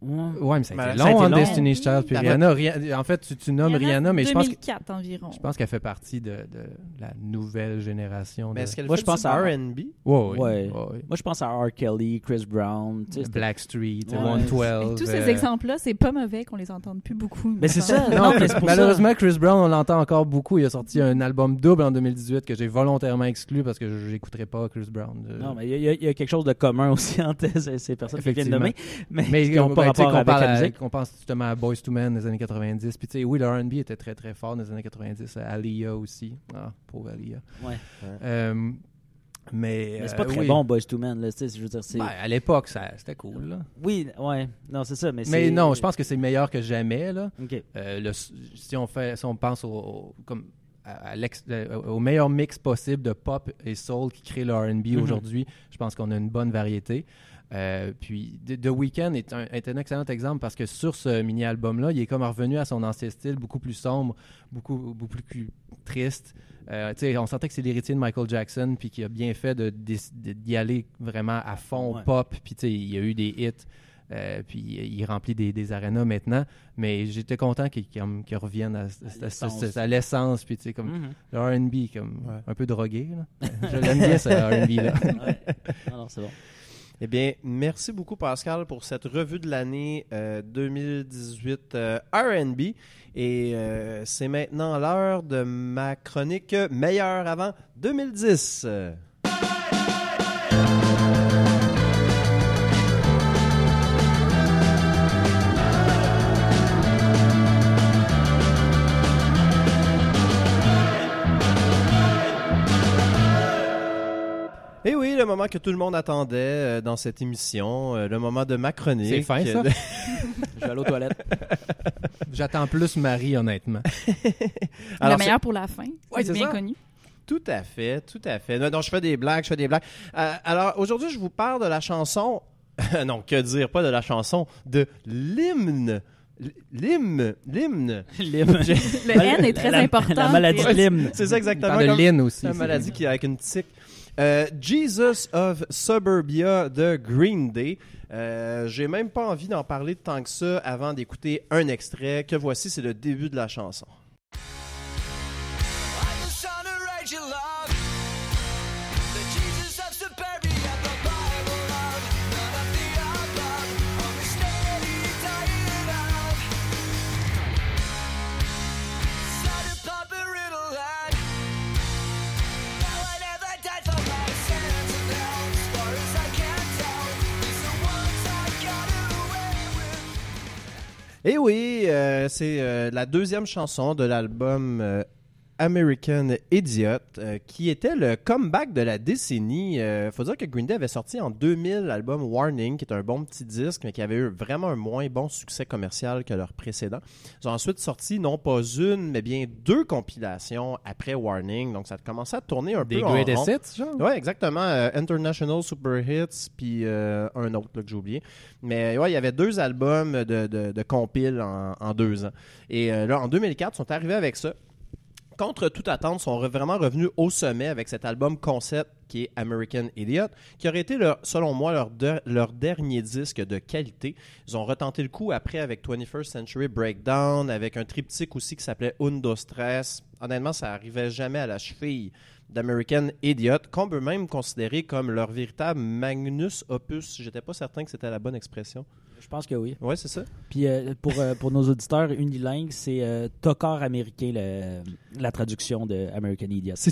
Ouais. ouais, mais ça a été a long long. Destiny's Child puis Rihanna. Ri- En fait, tu, tu nommes Rihanna, mais je pense que 2004 environ. je pense qu'elle fait partie de, de la nouvelle génération. Mais de... Moi, je pense à- R&B? Ouais, ouais, Ouais. ouais. Moi, je pense à R. Kelly, Chris Brown. Blackstreet, Ouais. 112. Et tous ces euh, exemples-là, c'est pas mauvais qu'on les entende plus beaucoup. Mais c'est ça. *laughs* Non, malheureusement, Chris Brown, on l'entend encore beaucoup. Il a sorti un album double en 2018 que j'ai volontairement exclu parce que je n'écouterai pas Chris Brown. Euh, Non, mais il y, a- y quelque chose de commun aussi *laughs* entre ces, ces personnes qui viennent de nommer, mais, Mais qui n'ont pas ben, tu sais, rapport qu'on avec parle la à- musique. qu'on pense justement à Boys to Men des années 90. Puis tu sais, oui, le R&B était très très fort dans les années 90. Aliyah aussi. Ah, pauvre Aliyah. Ouais. Euh, mais Mais c'est pas euh, très oui. bon, Boys to Men. Là, je veux dire, c'est... Ben, à l'époque, ça- c'était cool. Là. Oui, ouais. Non, c'est ça, mais non, je pense que c'est meilleur que jamais. Là. OK. Euh, le- si on fait, si on pense au, au- comme à- à l'ex- euh, au meilleur mix possible de pop et soul qui crée le R&B Mhm. aujourd'hui, je pense qu'on a une bonne variété. Euh, puis The, Weeknd est un, est un excellent exemple parce que sur ce mini-album-là, il est comme revenu à son ancien style, beaucoup plus sombre, beaucoup, beaucoup plus triste. Euh, on sentait que c'est l'héritier de Michael Jackson, puis qu'il a bien fait d'y aller vraiment à fond Ouais. pop. Puis il y a eu des hits. Euh, puis il remplit des, des arénas maintenant. Mais j'étais content qu'il revienne à, à- à- l'essence. Puis tu sais, comme Mhm. le R&B, comme Ouais. un peu drogué. là. Je l'aime bien, ce R&B-là. Ouais. Non, non, c'est bon. Eh bien, merci beaucoup Pascal pour cette revue de l'année euh, 2018 euh, R&B. Et euh, c'est maintenant l'heure de ma chronique meilleure avant 2010. Moment que tout le monde attendait euh, dans cette émission, euh, le moment de ma chronique. C'est fin, ça? *laughs* Je vais aller aux toilettes. *laughs* J'attends plus Marie, honnêtement. *laughs* Alors, le meilleur pour la fin. Ouais, c'est bien ça. connu. Tout à fait, tout à fait. Non, non, je fais des blagues, je fais des blagues. Euh, alors, aujourd'hui, je vous parle de la chanson... non, que dire, pas de la chanson, de l'hymne. L'hymne, l'hymne. L'hymne. Le N est très La- important. La maladie de l'hymne. C'est ça exactement. parle de comme- Lynn aussi. La maladie qui est avec une tique. Euh, Jesus of Suburbia de Green Day. Euh, J'ai même pas envie d'en parler tant que ça avant d'écouter un extrait que voici, c'est le début de la chanson. Et oui, euh, c'est euh, la deuxième chanson de l'album euh, American Idiot, euh, qui était le comeback de la décennie. Euh, faut dire que Green Day avait sorti en 2000 l'album Warning, qui est un bon petit disque, mais qui avait eu vraiment un moins bon succès commercial que leur précédent. Ils ont ensuite sorti non pas une, mais bien deux compilations après Warning, donc ça a commencé à tourner un Des peu en greatest rond. hits, genre? Ouais, exactement. euh, International Super Hits, puis euh, un autre là, que j'ai oublié. Mais ouais, il y avait deux albums de, de, de compile en, en deux ans. Et là, en 2004, ils sont arrivés avec ça. Contre toute attente, sont vraiment revenus au sommet avec cet album concept qui est American Idiot, qui aurait été, selon moi, leur, de- leur dernier disque de qualité. Ils ont retenté le coup après avec 21st Century Breakdown, avec un triptyque aussi qui s'appelait Undo Stress. Honnêtement, ça arrivait jamais à la cheville d'American Idiot, qu'on peut même considérer comme leur véritable magnus opus. J'étais pas certain que c'était la bonne expression. Je pense que oui. Ouais, c'est ça. Puis euh, pour, euh, pour nos auditeurs unilingues, c'est euh, Tocard américain, le- la traduction de American Idiot. *laughs*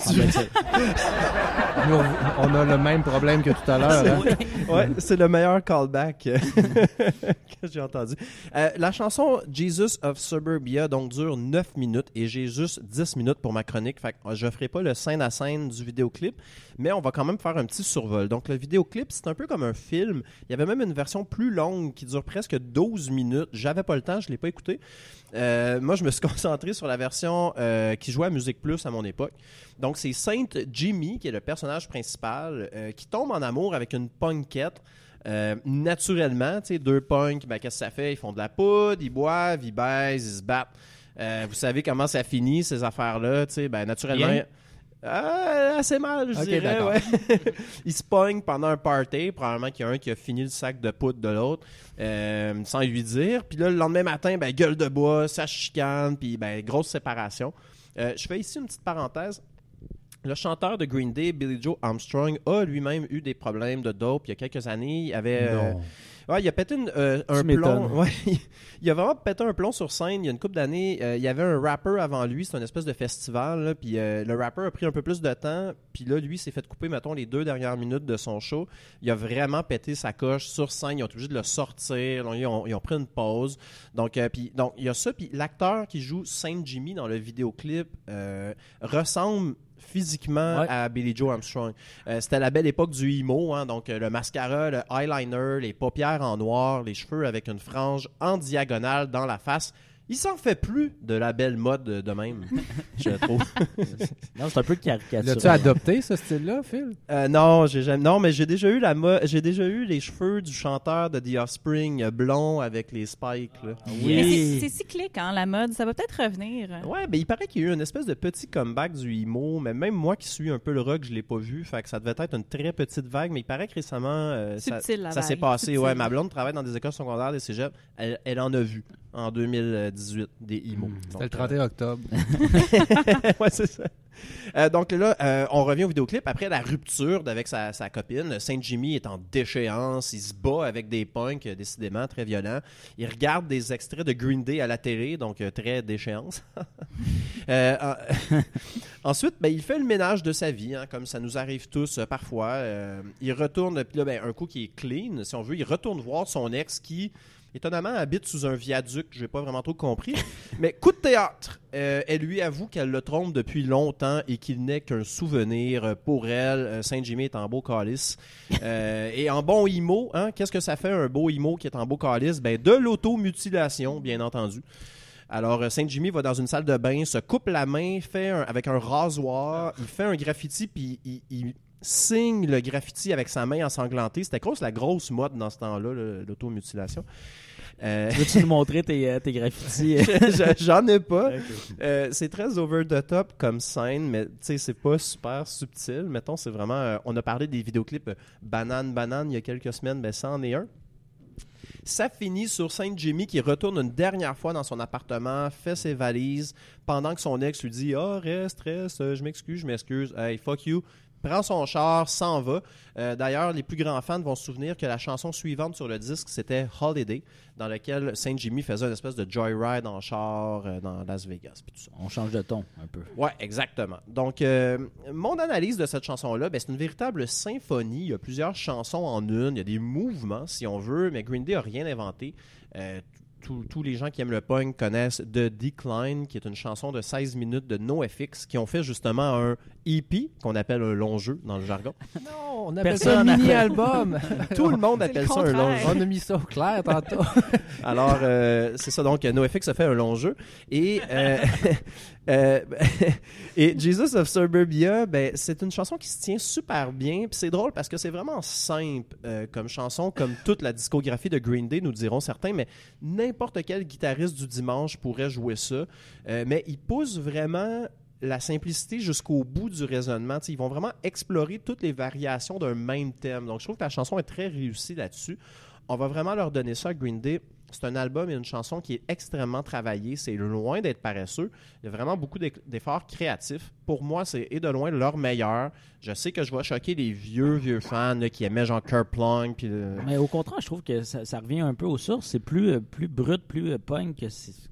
Nous, on- a le même problème que tout à l'heure. hein. Ouais, c'est le meilleur callback *laughs* que j'ai entendu. Euh, la chanson Jesus of Suburbia donc dure 9 minutes et j'ai juste 10 minutes pour ma chronique. Fait que je ferai pas le scène à scène du vidéoclip, mais on va quand même faire un petit survol. Donc le vidéoclip, c'est un peu comme un film. Il y avait même une version plus longue qui dure presque 12 minutes. J'avais pas le temps, je l'ai pas écouté. Euh, moi, je me suis *laughs* concentré sur la version euh, qui jouait à Musique Plus à mon époque. Donc, c'est Saint Jimmy, qui est le personnage principal, euh, qui tombe en amour avec une punkette. Naturellement, tu sais, deux punks, ben, qu'est-ce que ça fait? Ils font de la poudre, ils boivent, ils baisent, ils se battent. Vous savez comment ça finit, ces affaires-là, tu sais, ben, naturellement... Ah, assez mal, je dirais, ouais. *laughs* ils se pognent pendant un party, probablement qu'il y a un qui a fini le sac de poudre de l'autre, euh, sans lui dire. Puis là, le lendemain matin, ben, gueule de bois, ça chicane, puis ben, grosse séparation. Euh, je fais ici une petite parenthèse. Le chanteur de Green Day, Billy Joe Armstrong, a lui-même eu des problèmes de dope il y a quelques années. Il avait, euh, Non. Ouais, il a pété une, euh, un plomb. *laughs* Ouais, il a vraiment pété un plomb sur scène il y a une couple d'années. Euh, il y avait un rapper avant lui, c'est une espèce de festival. là, puis euh, le rapper a pris un peu plus de temps. Puis là, lui, s'est fait couper, mettons, les deux dernières minutes de son show. Il a vraiment pété sa coche sur scène. Ils ont été obligés de le sortir. Donc, ils, ont, ils ont pris une pause. Donc, euh, puis, donc il y a ça. Puis l'acteur qui joue Saint Jimmy dans le vidéoclip ressemble physiquement Ouais. à Billy Joe Armstrong. Euh, C'était la belle époque du emo, hein, donc euh, le mascara, le eyeliner, les paupières en noir, les cheveux avec une frange en diagonale dans la face. Il s'en fait plus de la belle mode de même, *laughs* je trouve. Non, c'est un peu caricaturé. L'as-tu adopté, ce style-là, Phil? Euh, non, j'ai jamais. Non, mais j'ai déjà eu la mo- j'ai déjà eu les cheveux du chanteur de The Offspring blond avec les spikes. Là. Mais Oui. C'est c'est cyclique, hein, la mode. Ça va peut-être revenir. Ouais, ben il paraît qu'il y a eu une espèce de petit comeback du emo, mais même moi qui suis un peu le rock, je l'ai pas vu, fait que ça devait être une très petite vague, mais il paraît que récemment euh, ça, Subtil, ça s'est vague. passé. Subtil. Ouais, ma blonde travaille dans des écoles secondaires, des cégeps, elle, elle en a vu en 2018 des emo. C'était le Donc, 31 octobre. euh, *laughs* ouais, c'est ça. Euh, donc là, euh, on revient au vidéoclip. Après la rupture avec sa, sa copine, Saint Jimmy est en déchéance. Il se bat avec des punks, euh, décidément très violents. Il regarde des extraits de Green Day à la télé, donc euh, très déchéance. *laughs* Euh, en- *laughs* ensuite, ben, il fait le ménage de sa vie, hein, comme ça nous arrive tous euh, parfois. Euh, il retourne, puis là, ben, un coup qui est clean, si on veut, il retourne voir son ex qui étonnamment, habite sous un viaduc. J'ai pas vraiment trop compris. *laughs* Mais coup de théâtre. Euh, elle lui avoue qu'elle le trompe depuis longtemps et qu'il n'est qu'un souvenir euh, pour elle. Euh, Saint-Jimmy est en beau calice. Et en bon IMO, hein, qu'est-ce que ça fait un beau IMO qui est en beau calice? Ben, de l'automutilation, bien entendu. Alors, Saint-Jimmy va dans une salle de bain, se coupe la main, fait avec un rasoir, il fait un graffiti, puis il, signe le graffiti avec sa main ensanglantée. C'était grosse la grosse mode dans ce temps-là, l'automutilation. Euh, Veux-tu nous *laughs* montrer tes, euh, tes graffitis? *laughs* je- J'en ai pas. Euh, c'est très over the top comme scène, mais tu sais, c'est pas super subtil. Mettons, c'est vraiment. euh, on a parlé des vidéoclips Banane Banane il y a quelques semaines, ben ça en est un. Ça finit sur Saint-Jimmy qui retourne une dernière fois dans son appartement, fait ses valises, pendant que son ex lui dit Ah, reste, reste, euh, je m'excuse, je m'excuse, hey, fuck you. Prend son char, s'en va. Euh, D'ailleurs, les plus grands fans vont se souvenir que la chanson suivante sur le disque, c'était Holiday, dans lequel Saint-Jimmy faisait une espèce de joyride en char euh, dans Las Vegas. puis tout ça. On change de ton un peu. Ouais, exactement. Donc, euh, mon analyse de cette chanson-là, ben, c'est une véritable symphonie. Il y a plusieurs chansons en une. Il y a des mouvements, si on veut, mais Green Day n'a rien inventé. Tous- les gens qui aiment le punk connaissent The Decline, qui est une chanson de 16 minutes de NoFX, qui ont fait justement un EP, qu'on appelle un long jeu dans le jargon. Non, on appelle ça un mini-album. *laughs* Tout le monde le appelle ça un long jeu. on a mis ça au clair tantôt. Alors, euh, c'est ça. Donc, NoFX a fait un long jeu. Et, euh, *laughs* euh, *laughs* et Jesus of Suburbia, ben, c'est une chanson qui se tient super bien. Puis c'est drôle parce que c'est vraiment simple euh, comme chanson, comme toute la discographie de Green Day, nous diront certains. Mais n'importe quel guitariste du dimanche pourrait jouer ça. Euh, mais il pousse vraiment la simplicité jusqu'au bout du raisonnement. Ils vont vraiment explorer toutes les variations d'un même thème. Donc, je trouve que la chanson est très réussie là-dessus. On va vraiment leur donner ça à Green Day. C'est un album et une chanson qui est extrêmement travaillée. C'est loin d'être paresseux. Il y a vraiment beaucoup d'eff- d'efforts créatifs. Pour moi, c'est et de loin leur meilleur. Je sais que je vais choquer les vieux, vieux fans là, qui aimaient Jean Kerplunk. Puis le- Mais au contraire, je trouve que ça, ça revient un peu aux sources. C'est plus, euh, plus brut, plus euh, punk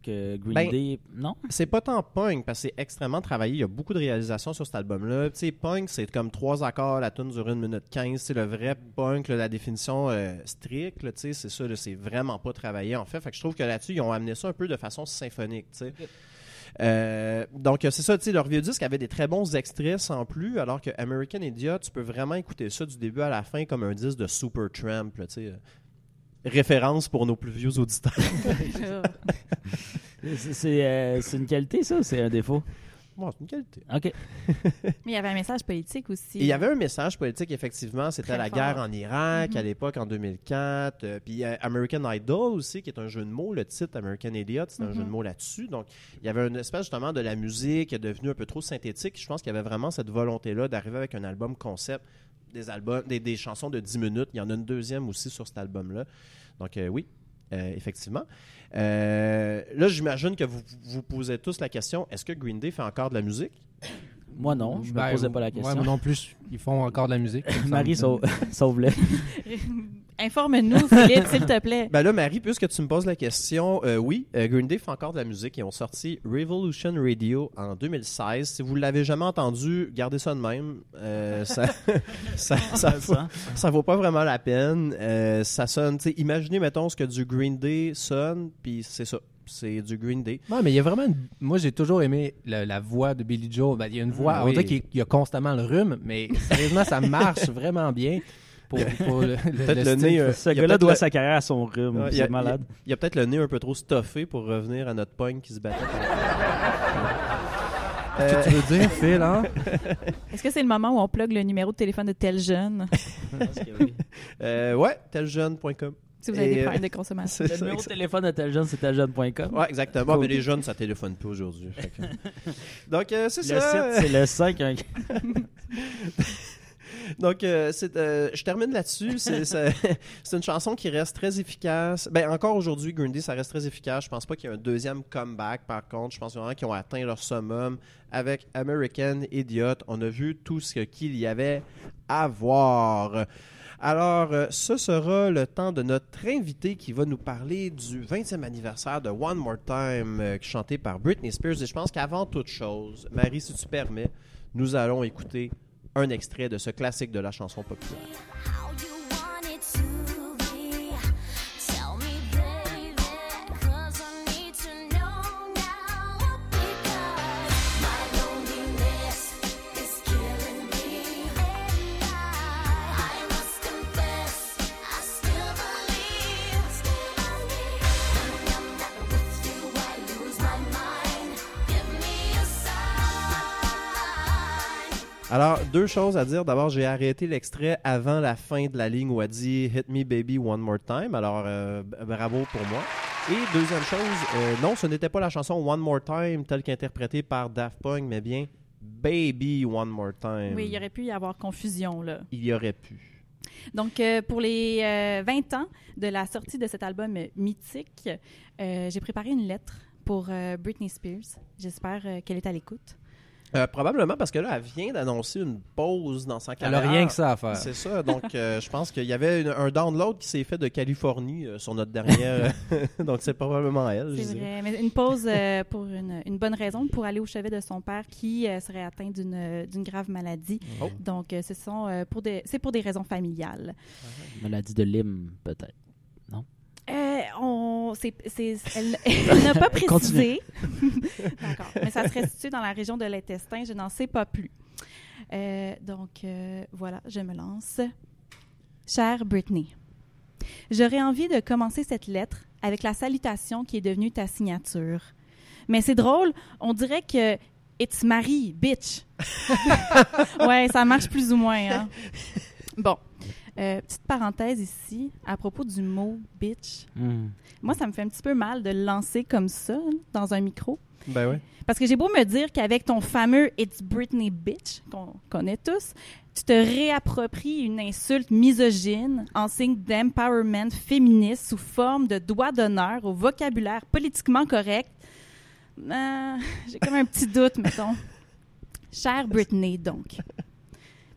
que, Green Ben, Day. Non? C'est pas tant punk parce que c'est extrêmement travaillé. Il y a beaucoup de réalisations sur cet album-là. Tu sais, punk, c'est comme trois accords, la tune dure une minute 15. C'est le vrai punk, là, la définition euh, stricte, tu sais, c'est ça, c'est vraiment pas travaillé en fait. Fait que je trouve que là-dessus, ils ont amené ça un peu de façon symphonique, tu sais. Euh, donc, euh, c'est ça, tu sais, leur vieux disque avait des très bons extraits sans plus, alors que American Idiot, tu peux vraiment écouter ça du début à la fin comme un disque de Super Tramp, là, tu sais. euh, Référence pour nos plus vieux auditeurs. *laughs* C'est euh, une qualité, ça, ou c'est un défaut? Bon, c'est une qualité. OK. Mais il y avait un message politique aussi. Et il y avait un message politique, effectivement. C'était la fort. guerre en Irak Mhm. à l'époque, en 2004. Euh, puis euh, American Idol aussi, qui est un jeu de mots. Le titre American Idiot, c'est un jeu de mots là-dessus. Donc, il y avait une espèce justement de la musique qui est devenue un peu trop synthétique. Je pense qu'il y avait vraiment cette volonté-là d'arriver avec un album concept, des, albums, des, des chansons de 10 minutes. Il y en a une deuxième aussi sur cet album-là. Donc, euh, oui. euh, effectivement. Euh, là, j'imagine que vous vous posez tous la question est-ce que Green Day fait encore de la musique? Moi, non. Je Ben, me posais pas la ouais, question. moi non plus, ils font encore de la musique. *laughs* Marie, *laughs* sauve-le. *laughs* Informe-nous, Philippe, s'il te plaît. Ben là, Marie, puisque tu me poses la question, euh, oui, euh, Green Day fait encore de la musique. Ils ont sorti Revolution Radio en 2016. Si vous ne l'avez jamais entendu, gardez ça de même. Euh, ça, ça, ça, vaut, ça vaut pas vraiment la peine. Euh, ça sonne, tu sais, imaginez, mettons, ce que du Green Day sonne, puis c'est ça. C'est du Green Day. Ouais, mais il y a vraiment. une- Moi, j'ai toujours aimé la, la voix de Billy Joe. Ben, il y a une voix. On dirait qu'il il y a constamment le rhume, mais sérieusement, ça marche *laughs* vraiment bien pour, pour le, nez, euh, Ce il y a gars-là peut-être doit le- sa carrière à son rhume. Ouais, il y a- c'est malade. Il y a peut-être le nez un peu trop stuffé pour revenir à notre pogne qui se battait. Euh, *laughs* Qu'est-ce que tu veux dire, Phil, hein? *laughs* Est-ce que c'est le moment où on plug le numéro de téléphone de tel jeune? Oui. euh, ouais, teljeune.com. si vous avez Et, des problèmes de consommation? *laughs* Le numéro de téléphone de teljeune, c'est teljeune.com. Ouais, exactement. Mais les jeunes, ça téléphone pas aujourd'hui. *laughs* que- Donc, euh, c'est Le ça. site, c'est le 5. hein. *laughs* Donc, euh, c'est, euh, je termine là-dessus. C'est une chanson qui reste très efficace. Ben, encore aujourd'hui, Green Day, ça reste très efficace. Je pense pas qu'il y ait un deuxième comeback, par contre. Je pense vraiment qu'ils ont atteint leur summum. Avec American Idiot, on a vu tout ce qu'il y avait à voir. Alors, euh, ce sera le temps de notre invité qui va nous parler du 20e anniversaire de One More Time, euh, chanté par Britney Spears. Et je pense qu'avant toute chose, Marie, si tu permets, nous allons écouter un extrait de ce classique de la chanson populaire. Alors, deux choses à dire. D'abord, j'ai arrêté l'extrait avant la fin de la ligne où elle dit Hit me baby one more time. Alors, euh, bravo pour moi. Et deuxième chose, euh, non, ce n'était pas la chanson One More Time telle qu'interprétée par Daft Punk, mais bien Baby One More Time. Oui, il y aurait pu y avoir confusion, là. Il y aurait pu. Donc, euh, pour les euh, 20 ans de la sortie de cet album mythique, euh, j'ai préparé une lettre pour Britney Spears. J'espère qu'elle est à l'écoute. Euh, probablement parce que là, elle vient d'annoncer une pause dans sa Elle a carrière. rien que ça à faire. C'est ça. Donc, euh, je pense qu'il y avait une- un download qui s'est fait de Californie euh, sur notre dernière. *laughs* *laughs* donc, c'est probablement elle. C'est dirais. vrai, mais une pause euh, pour une, une bonne raison, pour aller au chevet de son père qui euh, serait atteint d'une d'une grave maladie. Oh. Donc, euh, ce sont euh, pour des, c'est pour des raisons familiales. Maladie de Lyme, peut-être. Euh, on, elle, *laughs* elle n'a pas précisé. *laughs* D'accord. Mais ça serait situé dans la région de l'intestin. Je n'en sais pas plus. Euh, donc, euh, voilà, je me lance. Chère Britney, j'aurais envie de commencer cette lettre avec la salutation qui est devenue ta signature. Mais c'est drôle, on dirait que It's Marie, bitch. *laughs* ouais, ça marche plus ou moins. hein. Bon, euh, petite parenthèse ici à propos du mot bitch. Hmm. Moi, ça me fait un petit peu mal de le lancer comme ça dans un micro. Ben oui. Parce que j'ai beau me dire qu'avec ton fameux It's Britney Bitch, qu'on connaît tous, tu te réappropries une insulte misogyne en signe d'empowerment féministe sous forme de doigt d'honneur au vocabulaire politiquement correct. Euh, j'ai comme un petit doute, mettons. *laughs* Chère Britney, donc.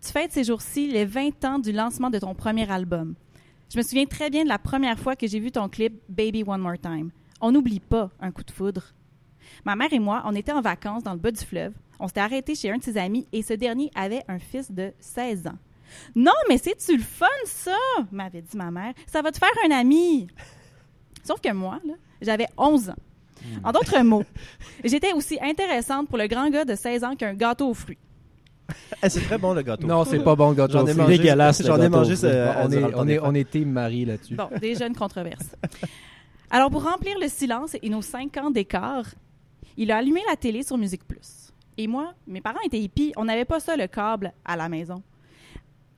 Tu fêtes ces jours-ci les 20 ans du lancement de ton premier album. Je me souviens très bien de la première fois que j'ai vu ton clip Baby One More Time. On n'oublie pas un coup de foudre. Ma mère et moi, on était en vacances dans le bas du fleuve. On s'était arrêté chez un de ses amis et ce dernier avait un fils de 16 ans. Non, mais c'est-tu le fun, ça? m'avait dit ma mère. Ça va te faire un ami. Sauf que moi, là, j'avais 11 ans. En d'autres mots, *laughs* j'étais aussi intéressante pour le grand gars de 16 ans qu'un gâteau aux fruits. *laughs* Eh, c'est très bon le gâteau. Non, c'est pas bon, le gâteau. J'en ai mangé. dégueulasse, J'en ai mangé. ce- on, est, on, est, on est team Marie là-dessus. Bon, des jeunes controverses. *laughs* Alors, pour remplir le silence et nos cinq ans d'écart, il a allumé la télé sur Musique Plus. Et moi, mes parents étaient hippies, on n'avait pas ça, le câble, à la maison.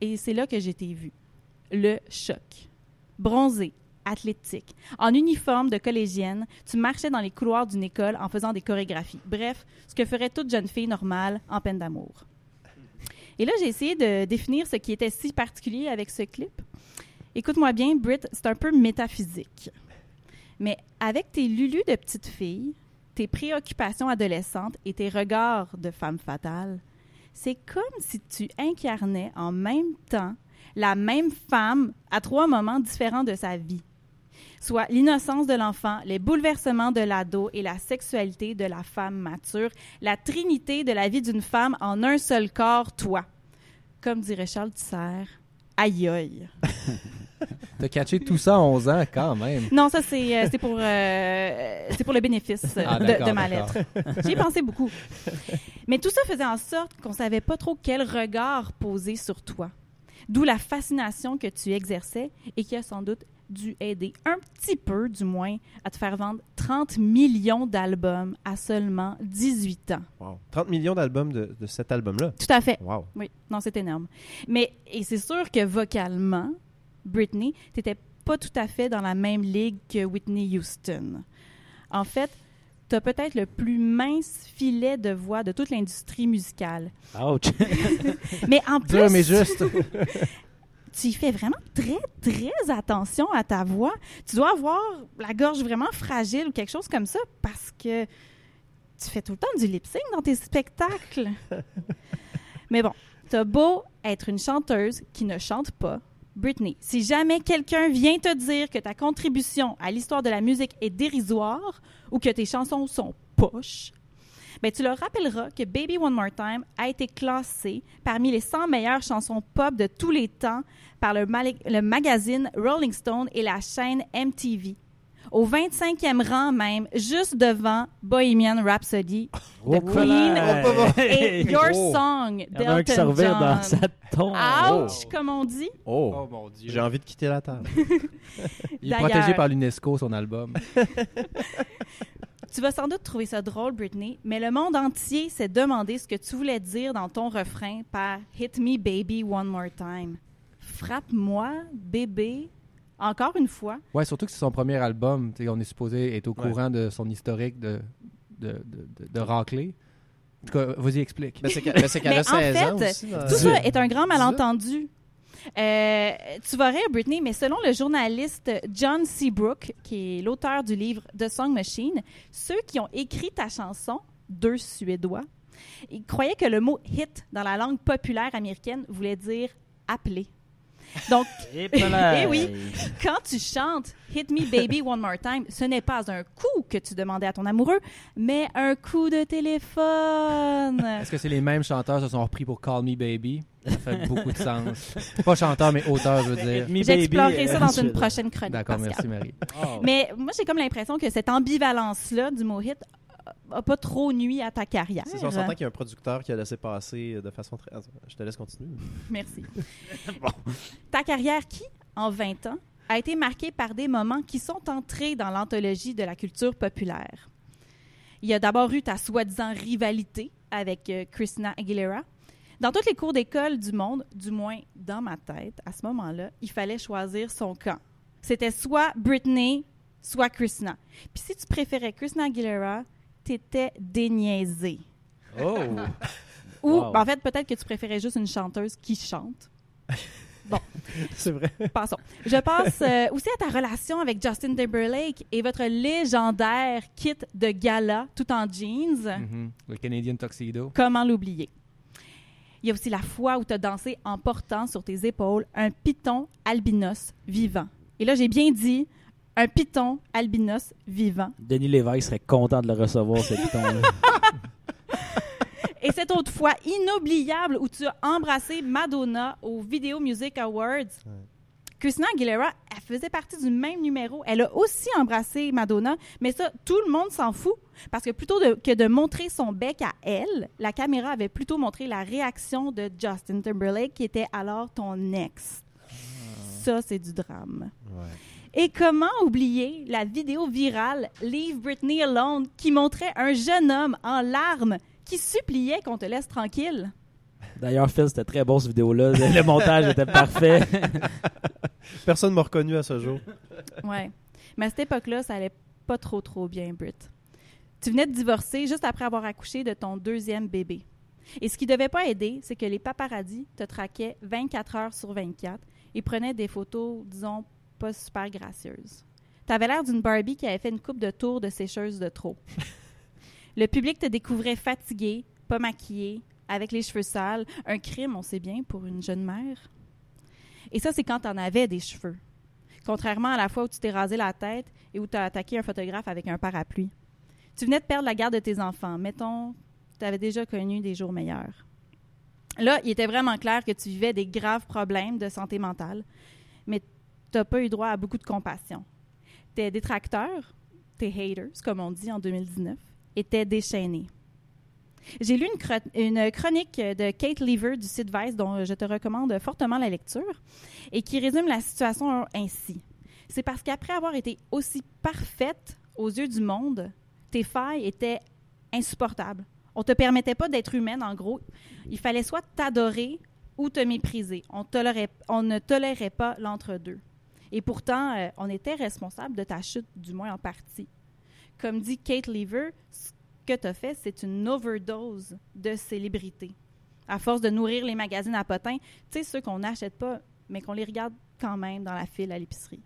Et c'est là que j'ai été vue. Le choc. Bronzé, athlétique, en uniforme de collégienne, tu marchais dans les couloirs d'une école en faisant des chorégraphies. Bref, ce que ferait toute jeune fille normale en peine d'amour. Et là, j'ai essayé de définir ce qui était si particulier avec ce clip. Écoute-moi bien, Brit, c'est un peu métaphysique. Mais avec tes lulus de petite fille, tes préoccupations adolescentes et tes regards de femme fatale, c'est comme si tu incarnais en même temps la même femme à trois moments différents de sa vie. Soit l'innocence de l'enfant, les bouleversements de l'ado et la sexualité de la femme mature, la trinité de la vie d'une femme en un seul corps, toi. Comme dirait Charles Tisser, aïe aïe. *laughs* T'as catché tout ça à 11 ans, quand même. Non, ça, c'est euh, c'est pour, euh, c'est pour le bénéfice Ah, de, ma lettre. J'y ai pensé beaucoup. Mais tout ça faisait en sorte qu'on savait pas trop quel regard poser sur toi. D'où la fascination que tu exerçais et qui a sans doute dû aider un petit peu, du moins, à te faire vendre 30 millions d'albums à seulement 18 ans. Wow. 30 millions d'albums de, de cet album-là? Tout à fait. Wow. Oui, non, c'est énorme. Mais, et c'est sûr que vocalement, Britney, t'étais pas tout à fait dans la même ligue que Whitney Houston. En fait, t'as peut-être le plus mince filet de voix de toute l'industrie musicale. Ouch. *laughs* Mais en plus, Dur, mais juste. *laughs* tu y fais vraiment très, très attention à ta voix. Tu dois avoir la gorge vraiment fragile ou quelque chose comme ça parce que tu fais tout le temps du lip sync dans tes spectacles. *laughs* Mais bon, t'as beau être une chanteuse qui ne chante pas. Britney, si jamais quelqu'un vient te dire que ta contribution à l'histoire de la musique est dérisoire ou que tes chansons sont poches, ben, tu leur rappelleras que Baby One More Time a été classée parmi les 100 meilleures chansons pop de tous les temps par le, magazine Rolling Stone et la chaîne MTV. Au 25e rang même, juste devant Bohemian Rhapsody, Oh, The Queen Hey. et Your Oh. Song Il y en a un qui se d'Elton revire dans John. sa tombe. Ouch, comme on dit. Oh, Oh mon dieu. j'ai envie de quitter la table. *laughs* Il est protégé par l'UNESCO, son album. *laughs* Tu vas sans doute trouver ça drôle, Britney, mais le monde entier s'est demandé ce que tu voulais dire dans ton refrain par Hit me baby one more time. Frappe-moi, bébé, encore une fois. Ouais, surtout que c'est son premier album. On est supposé être au Ouais. courant de son historique de, de, de, de, de raclée. En tout cas, vas-y, explique. Mais c'est qu'elle a *laughs* en 16 ans fait, aussi. Tout ça est un grand malentendu. Euh, tu vas rire, Britney, mais selon le journaliste John Seabrook, qui est l'auteur du livre The Song Machine, ceux qui ont écrit ta chanson, deux Suédois, croyaient que le mot hit dans la langue populaire américaine voulait dire appeler. Donc, Et. *laughs* Eh oui. quand tu chantes Hit Me Baby One More Time, ce n'est pas un coup que tu demandais à ton amoureux, mais un coup de téléphone. Est-ce que c'est les mêmes chanteurs qui se sont repris pour Call Me Baby? Ça fait beaucoup de sens. Pas chanteur, mais auteur, je veux dire. J'explorerai ça euh, dans Suédois. une prochaine chronique. D'accord, merci Marie. Oh. Mais moi, j'ai comme l'impression que cette ambivalence-là du mot hit a pas trop nuit à ta carrière. C'est on s'entend qu'il y a un producteur qui a laissé passer de façon très. Attends, Je te laisse continuer. *laughs* Merci. *laughs* Ta carrière qui, en 20 ans, a été marquée par des moments qui sont entrés dans l'anthologie de la culture populaire. Il y a d'abord eu ta soi-disant rivalité avec euh, Christina Aguilera. Dans toutes les cours d'école du monde, du moins dans ma tête, à ce moment-là, il fallait choisir son camp. C'était soit Britney, soit Christina. Puis si tu préférais Christina Aguilera, t'étais déniaisé. Oh. Ou, Wow. ben, en fait, peut-être que tu préférais juste une chanteuse qui chante. *laughs* C'est vrai. Passons. Je passe euh, aussi à ta relation avec Justin Timberlake et votre légendaire kit de gala tout en jeans. Mhm. Le Canadian Tuxedo. Comment l'oublier? Il y a aussi la fois où tu as dansé en portant sur tes épaules un python albinos vivant. Et là, j'ai bien dit un python albinos vivant. Denis Lévesque serait content de le recevoir, ce piton-là. *laughs* Et cette autre fois inoubliable où tu as embrassé Madonna au Video Music Awards. Christina Aguilera, elle faisait partie du même numéro. Elle a aussi embrassé Madonna, mais ça, tout le monde s'en fout. Parce que plutôt de- que de montrer son bec à elle, la caméra avait plutôt montré la réaction de Justin Timberlake, qui était alors ton ex. Ça, c'est du drame. Et comment oublier la vidéo virale Leave Britney Alone qui montrait un jeune homme en larmes qui suppliait qu'on te laisse tranquille? D'ailleurs, Phil, c'était très bon, cette vidéo-là. *laughs* Le montage était parfait. *laughs* Personne m'a reconnu à ce jour. Ouais. Mais à cette époque-là, ça allait pas trop, trop bien, Brit. Tu venais de divorcer juste après avoir accouché de ton deuxième bébé. Et ce qui devait pas aider, c'est que les paparazzis te traquaient 24 heures sur 24 et prenaient des photos, disons, pas super gracieuses. T'avais l'air d'une Barbie qui avait fait une coupe de tour de sécheuse de trop. *laughs* Le public te découvrait fatigué, pas maquillé, avec les cheveux sales. Un crime, on sait bien, pour une jeune mère. Et ça, c'est quand t'en avais des cheveux. Contrairement à la fois où tu t'es rasé la tête et où tu as attaqué un photographe avec un parapluie. Tu venais de perdre la garde de tes enfants. Mettons, tu avais déjà connu des jours meilleurs. Là, il était vraiment clair que tu vivais des graves problèmes de santé mentale, mais tu n'as pas eu droit à beaucoup de compassion. Tes détracteurs, tes haters, comme on dit en 2019, étaient déchaînés. J'ai lu une, chro- une chronique de Kate Lever du site Vice, dont je te recommande fortement la lecture, et qui résume la situation ainsi. C'est parce qu'après avoir été aussi parfaite aux yeux du monde, tes failles étaient insupportables. On te permettait pas d'être humaine, en gros. Il fallait soit t'adorer ou te mépriser. On, on ne tolérait pas l'entre-deux. Et pourtant, euh, on était responsable de ta chute, du moins en partie. Comme dit Kate Lever, ce que tu as fait, c'est une overdose de célébrité. À force de nourrir les magazines à potins, tu sais, ceux qu'on n'achète pas, mais qu'on les regarde quand même dans la file à l'épicerie.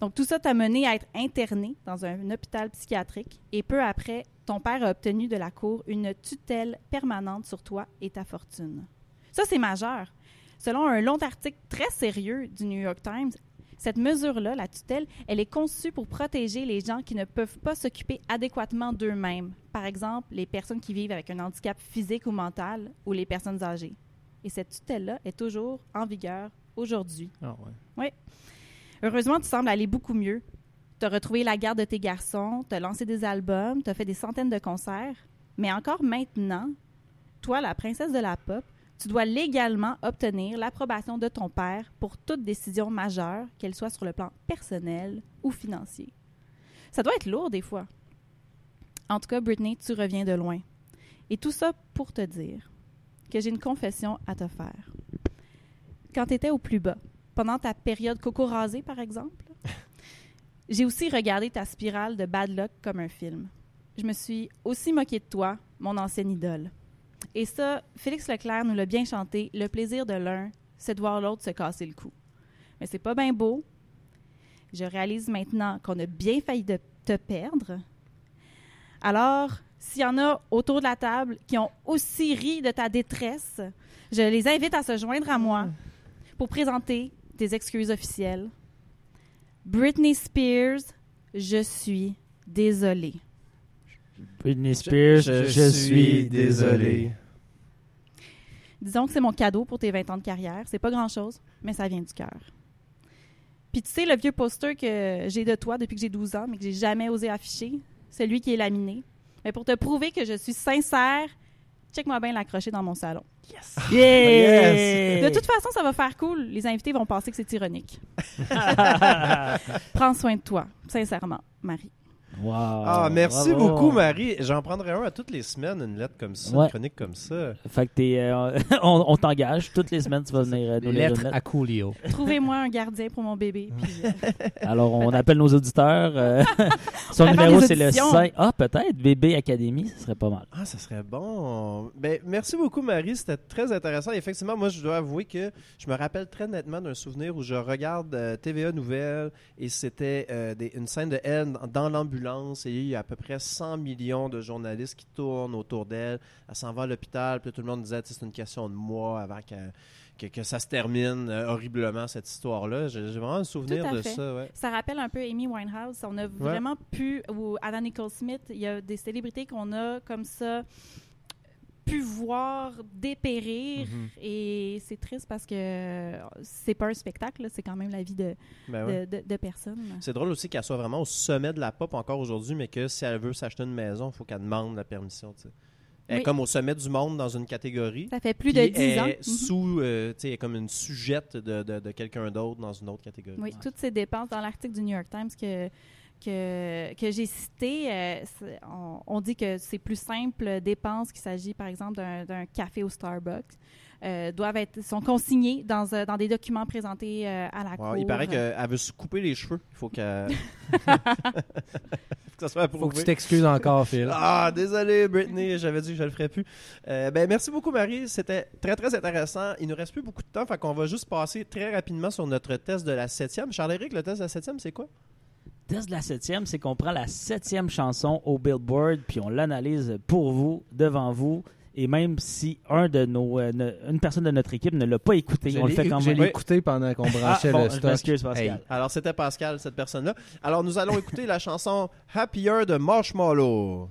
Donc, tout ça t'a mené à être interné dans un hôpital psychiatrique et peu après, ton père a obtenu de la Cour une tutelle permanente sur toi et ta fortune. Ça, c'est majeur. Selon un long article très sérieux du New York Times, cette mesure-là, la tutelle, elle est conçue pour protéger les gens qui ne peuvent pas s'occuper adéquatement d'eux-mêmes. Par exemple, les personnes qui vivent avec un handicap physique ou mental ou les personnes âgées. Et cette tutelle-là est toujours en vigueur aujourd'hui. Ah ouais. Heureusement, tu sembles aller beaucoup mieux. Tu as retrouvé la garde de tes garçons, tu as lancé des albums, tu as fait des centaines de concerts. Mais encore maintenant, toi, la princesse de la pop, tu dois légalement obtenir l'approbation de ton père pour toute décision majeure, qu'elle soit sur le plan personnel ou financier. Ça doit être lourd des fois. En tout cas, Britney, tu reviens de loin. Et tout ça pour te dire que j'ai une confession à te faire. Quand tu étais au plus bas, pendant ta période coco rasée, par exemple, *laughs* j'ai aussi regardé ta spirale de bad luck comme un film. Je me suis aussi moquée de toi, mon ancienne idole. Et ça, Félix Leclerc nous l'a bien chanté. Le plaisir de l'un, c'est de voir l'autre se casser le cou. Mais c'est pas bien beau. Je réalise maintenant qu'on a bien failli de te perdre. Alors, s'il y en a autour de la table qui ont aussi ri de ta détresse, je les invite à se joindre à moi pour présenter des excuses officielles. Britney Spears, je suis désolée. Britney Spears, je, suis désolé. Disons que c'est mon cadeau pour tes 20 ans de carrière. C'est pas grand-chose, mais ça vient du cœur. Puis tu sais, le vieux poster que j'ai de toi depuis que j'ai 12 ans, mais que j'ai jamais osé afficher, celui qui est laminé. Mais pour te prouver que je suis sincère, check-moi bien l'accrocher dans mon salon. *laughs* Yeah! De toute façon, ça va faire cool. Les invités vont penser que c'est ironique. *laughs* Prends soin de toi, sincèrement, Marie. Wow, Ah, merci bravo. beaucoup, Marie. J'en prendrai un à toutes les semaines, une lettre comme ça, Ouais. une chronique comme ça. Fait que t'es, euh, *laughs* on, on t'engage. Toutes les semaines, tu vas venir euh, nous lire une Lettre lettre. à Coolio. Trouvez-moi un gardien pour mon bébé. puis, euh, *laughs* Alors, on appelle nos auditeurs. euh, *laughs* son numéro, c'est le auditions. 5. Ah, peut-être. Bébé Academy, ce serait pas mal. Ah, ça serait bon. Ben, merci beaucoup, Marie. C'était très intéressant. Effectivement, moi, je dois avouer que je me rappelle très nettement d'un souvenir où je regarde euh, TVA Nouvelles et c'était euh, des- une scène de elle dans- dans et il y a à peu près 100 millions de journalistes qui tournent autour d'elle. Elle s'en va à l'hôpital, puis tout le monde disait c'est une question de mois avant que, que, que ça se termine euh, horriblement, cette histoire-là. J'ai vraiment un souvenir de fait. ça. Ouais. Ça rappelle un peu Amy Winehouse. On a vraiment pu, ou Anna Nicole Smith, il y a des célébrités qu'on a comme ça pu voir dépérir Mhm. et c'est triste parce que c'est pas un spectacle, c'est quand même la vie de, Ben ouais. de, de- de personnes. C'est drôle aussi qu'elle soit vraiment au sommet de la pop encore aujourd'hui, mais que si elle veut s'acheter une maison, il faut qu'elle demande la permission. Elle est comme au sommet du monde dans une catégorie. Ça fait plus de 10 elle ans. Mhm. sous, euh, tu sais, elle est comme une sujette de, de- de quelqu'un d'autre dans une autre catégorie. Oui, toutes ces dépenses dans l'article du New York Times que que, que j'ai cité, euh, on, on dit que c'est plus simple dépenses qu'il s'agit, par exemple, d'un café au Starbucks, euh, doivent être sont consignés dans, euh, dans des documents présentés euh, à la Wow, cour. il paraît qu'elle veut se couper les cheveux. Il faut qu'elle. *laughs* *laughs* faut que ça soit Faut que tu t'excuses encore, Phil. Ah, désolé, Britney, j'avais dit que je le ferais plus. Euh, ben, merci beaucoup, Marie. C'était très, très intéressant. Il nous reste plus beaucoup de temps, fait qu'on va juste passer très rapidement sur notre test de la septième. Charles-Éric, le test de la septième, c'est quoi? Test de la septième, c'est qu'on prend la septième chanson au Billboard, puis on l'analyse pour vous, devant vous. Et même si un de nos, euh, ne- une personne de notre équipe ne l'a pas écouté, Je on le l'ai- fait quand Je même. l'ai écouté pendant qu'on Ah, branchait bon, le je stock. m'excuse, Pascal. Hey. Alors, c'était Pascal, cette personne-là. Alors, nous allons écouter la chanson Happier de Marshmallow.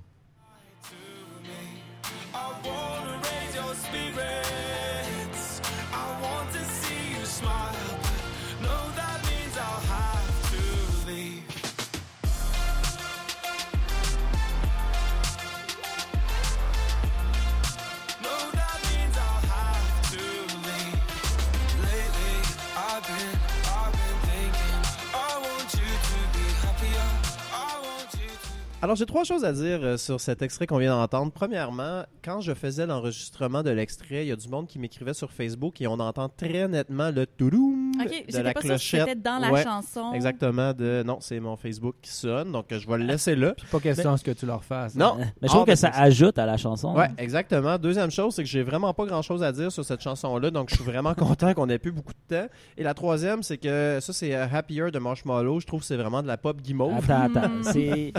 Alors, j'ai trois choses à dire euh, sur cet extrait qu'on vient d'entendre. Premièrement, quand je faisais l'enregistrement de l'extrait, il y a du monde qui m'écrivait sur Facebook et on entend très nettement le toudoum OK, de la pas clochette. c'était dans la Ouais, chanson. Exactement. De... Non, c'est mon Facebook qui sonne, donc euh, je vais le laisser là. Puis pas question à ce que tu leur fasses. Non. Mais je trouve Hors que ça question. ajoute à la chanson. Ouais, hein. exactement. Deuxième chose, c'est que j'ai vraiment pas grand chose à dire sur cette chanson-là, donc je suis vraiment *laughs* content qu'on ait plus beaucoup de temps. Et la troisième, c'est que ça, c'est euh, Happier de Marshmallow. Je trouve que c'est vraiment de la pop guimauve. Attends, attends. *laughs* C'est.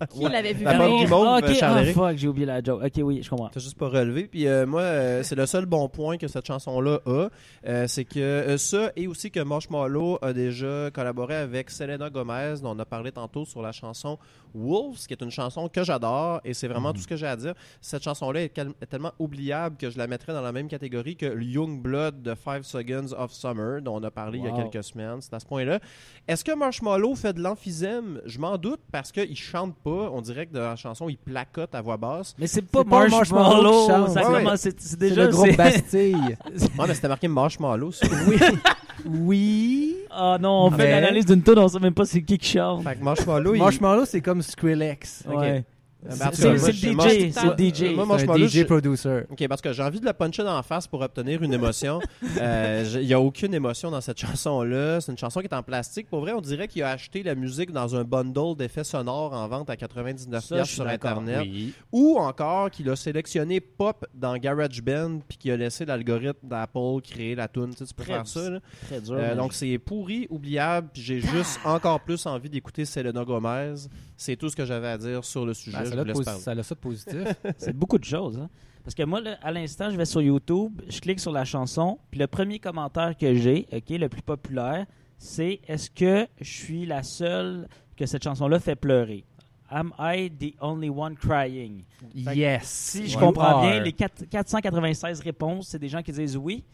*laughs* Qui l'avait vu La venir? guimauve, Ah, ok, euh, Charles-Éric. ah, fuck, j'ai oublié la joke. Ok, oui, je comprends. T'as juste pas relevé. Puis euh, moi, euh, c'est le seul bon point que cette chanson-là a. Euh, c'est que euh, ça, et aussi que Marshmallow a déjà collaboré avec Selena Gomez, dont on a parlé tantôt sur la chanson Wolves, qui est une chanson que j'adore. Et c'est vraiment tout ce que j'ai à dire. Cette chanson-là est, tellement oubliable que je la mettrais dans la même catégorie que Young Blood de Five Seconds of Summer, dont on a parlé il y a quelques semaines. C'est à ce point-là. Est-ce que Marshmallow fait de l'emphysème? Je m'en doute parce qu'il chante pas. On dirait que dans la chanson, il placote à voix basse. Mais c'est pas pas Marshmallow. Ouais, c'est- déjà. le groupe Bastille. Ouais, *laughs* mais c'était marqué Marshmallow. sur- oui. *laughs* Oui. Ah non, on fait Mais- l'analyse d'une tune, on sait même pas c'est qui qui chante. Fait que Marshmallow, *laughs* il... Marshmallow, c'est comme Skrillex. Ok. Ouais. C'est le DJ, c'est le DJ. Moi, un je- DJ producer. Ok, parce que j'ai envie de le puncher dans la face pour obtenir une émotion. *laughs* Euh, Il n'y a aucune émotion dans cette chanson-là. C'est une chanson qui est en plastique. Pour vrai, on dirait qu'il a acheté la musique dans un bundle d'effets sonores en vente à 99$ Ça, sur. Internet. Oui. Ou encore qu'il a sélectionné pop dans GarageBand puis qu'il a laissé l'algorithme d'Apple créer la tune. Tu, sais, tu peux Très faire ça. là. Très dur. Euh, donc c'est pourri, oubliable, j'ai juste encore plus envie d'écouter Selena Gomez. C'est tout ce que j'avais à dire sur le sujet. Ben, ça, a ça a ça de positif. *laughs* C'est beaucoup de choses. hein. Parce que moi, là, à l'instant, je vais sur YouTube, je clique sur la chanson, puis le premier commentaire que j'ai, ok, le plus populaire, c'est est-ce que je suis la seule que cette chanson-là fait pleurer? Am I the only one crying? Yes. Si je comprends are. bien, les quatre- 496 réponses, c'est des gens qui disent oui.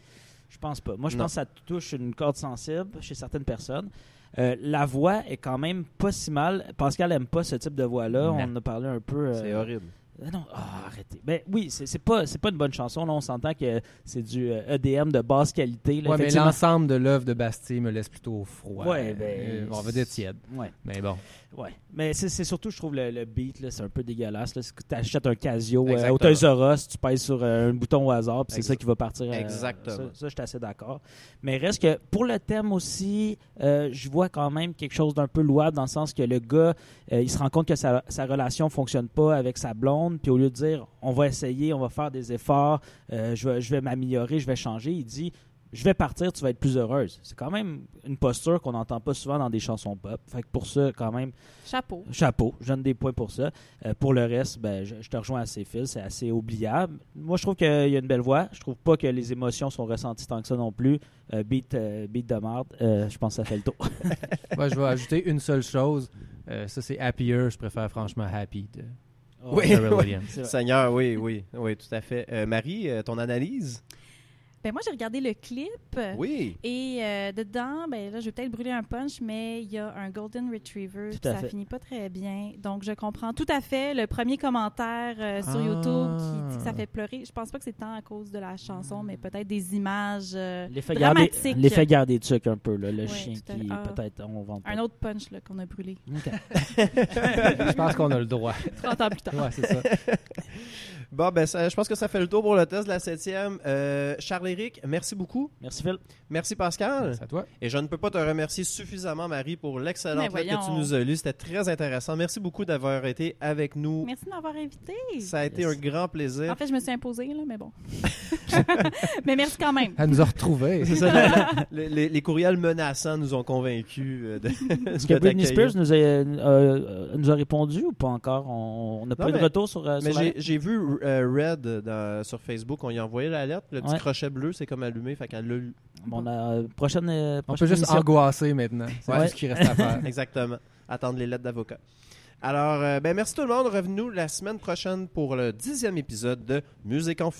Je pense pas. Moi, je Non. pense que ça touche une corde sensible chez certaines personnes. Euh, la voix est quand même pas si mal. Pascal aime pas ce type de voix-là. On en a parlé un peu. euh, C'est horrible. Euh, Non, ah, arrêtez. Ben oui, c'est pas, c'est pas une bonne chanson. Là, on s'entend que c'est du euh, EDM de basse qualité. Là, Ouais, mais l'ensemble de l'œuvre de Bastille me laisse plutôt froid. Ouais, ben, Euh, on va dire tiède. Ouais, Mais bon. ouais. Mais c'est surtout, je trouve, le, le beat, c'est un peu dégueulasse. Tu achètes un Casio euh, au Toys R Us, tu pèses sur euh, un bouton au hasard, puis c'est ça qui va partir. euh, Exactement. Ça, ça, je suis assez d'accord. Mais reste que pour le thème aussi, je vois quand même quelque chose d'un peu louable dans le sens que le gars, il se rend compte que sa, sa relation fonctionne pas avec sa blonde, puis au lieu de dire on va essayer, on va faire des efforts, euh, je vais, je vais m'améliorer, je vais changer, il dit je vais partir, tu vas être plus heureuse. C'est quand même une posture qu'on n'entend pas souvent dans des chansons pop. Fait que pour ça, quand même, Chapeau. chapeau, je donne des points pour ça. Euh, pour le reste, ben, je, je te rejoins assez fils, c'est assez oubliable. Moi, je trouve qu'il y a une belle voix. Je trouve pas que les émotions sont ressenties tant que ça non plus. Euh, beat, euh, beat de marde, euh, je pense que ça fait le tour. *laughs* Moi, je vais ajouter une seule chose. Euh, ça, c'est Happier. Je préfère franchement Happy de Oui. Williams. C'est vrai. Seigneur, oui, oui, oui, tout à fait. Euh, Marie, euh, ton analyse? Ben moi, j'ai regardé le clip. Oui. Et euh, dedans, ben là, je vais peut-être brûler un punch, mais il y a un Golden Retriever. Tout à ça fait. finit pas très bien. Donc, je comprends tout à fait le premier commentaire euh, sur Ah. YouTube qui dit que ça fait pleurer. Je pense pas que c'est tant à cause de la chanson, mais peut-être des images euh, L'effet garder, dramatiques. l'effet garder tuc un peu, là, le Ouais, chien qui. Ah. peut-être on vend pas. Un autre punch là, qu'on a brûlé *laughs* je pense qu'on a le droit. *laughs* 30 ans plus tard. Ouais, c'est ça. Bon, ben, ça- je pense que ça fait le tour pour le test de la septième. Euh, Charles-Éric, merci beaucoup. Merci Phil. Merci Pascal. C'est à toi. Et je ne peux pas te remercier suffisamment, Marie, pour l'excellente lettre que tu nous as lue. C'était très intéressant. Merci beaucoup d'avoir été avec nous. Merci de m'avoir invité. Ça a été un grand plaisir. En fait, je me suis imposée, là, mais bon. *laughs* *laughs* mais merci quand même. Elle nous a retrouvés. C'est ça, *laughs* les, les- les courriels menaçants nous ont convaincus euh, de, Est-ce que Britney. Spears nous a, euh, nous a répondu ou pas encore? On n'a pas eu de retour sur, euh, Mais sur la- j'ai- j'ai vu euh, Red dans- sur Facebook, on y a envoyé la lettre. Le petit Ouais. crochet bleu, bleu, c'est comme allumé, fait qu'elle l'a. Bon, la prochaine, euh, On peut juste émission. maintenant. C'est ce qui reste à faire. *laughs* Exactement. Attendre les lettres d'avocat. Alors, euh, ben merci tout le monde. Revenez-nous la semaine prochaine pour le dixième épisode de Musique en.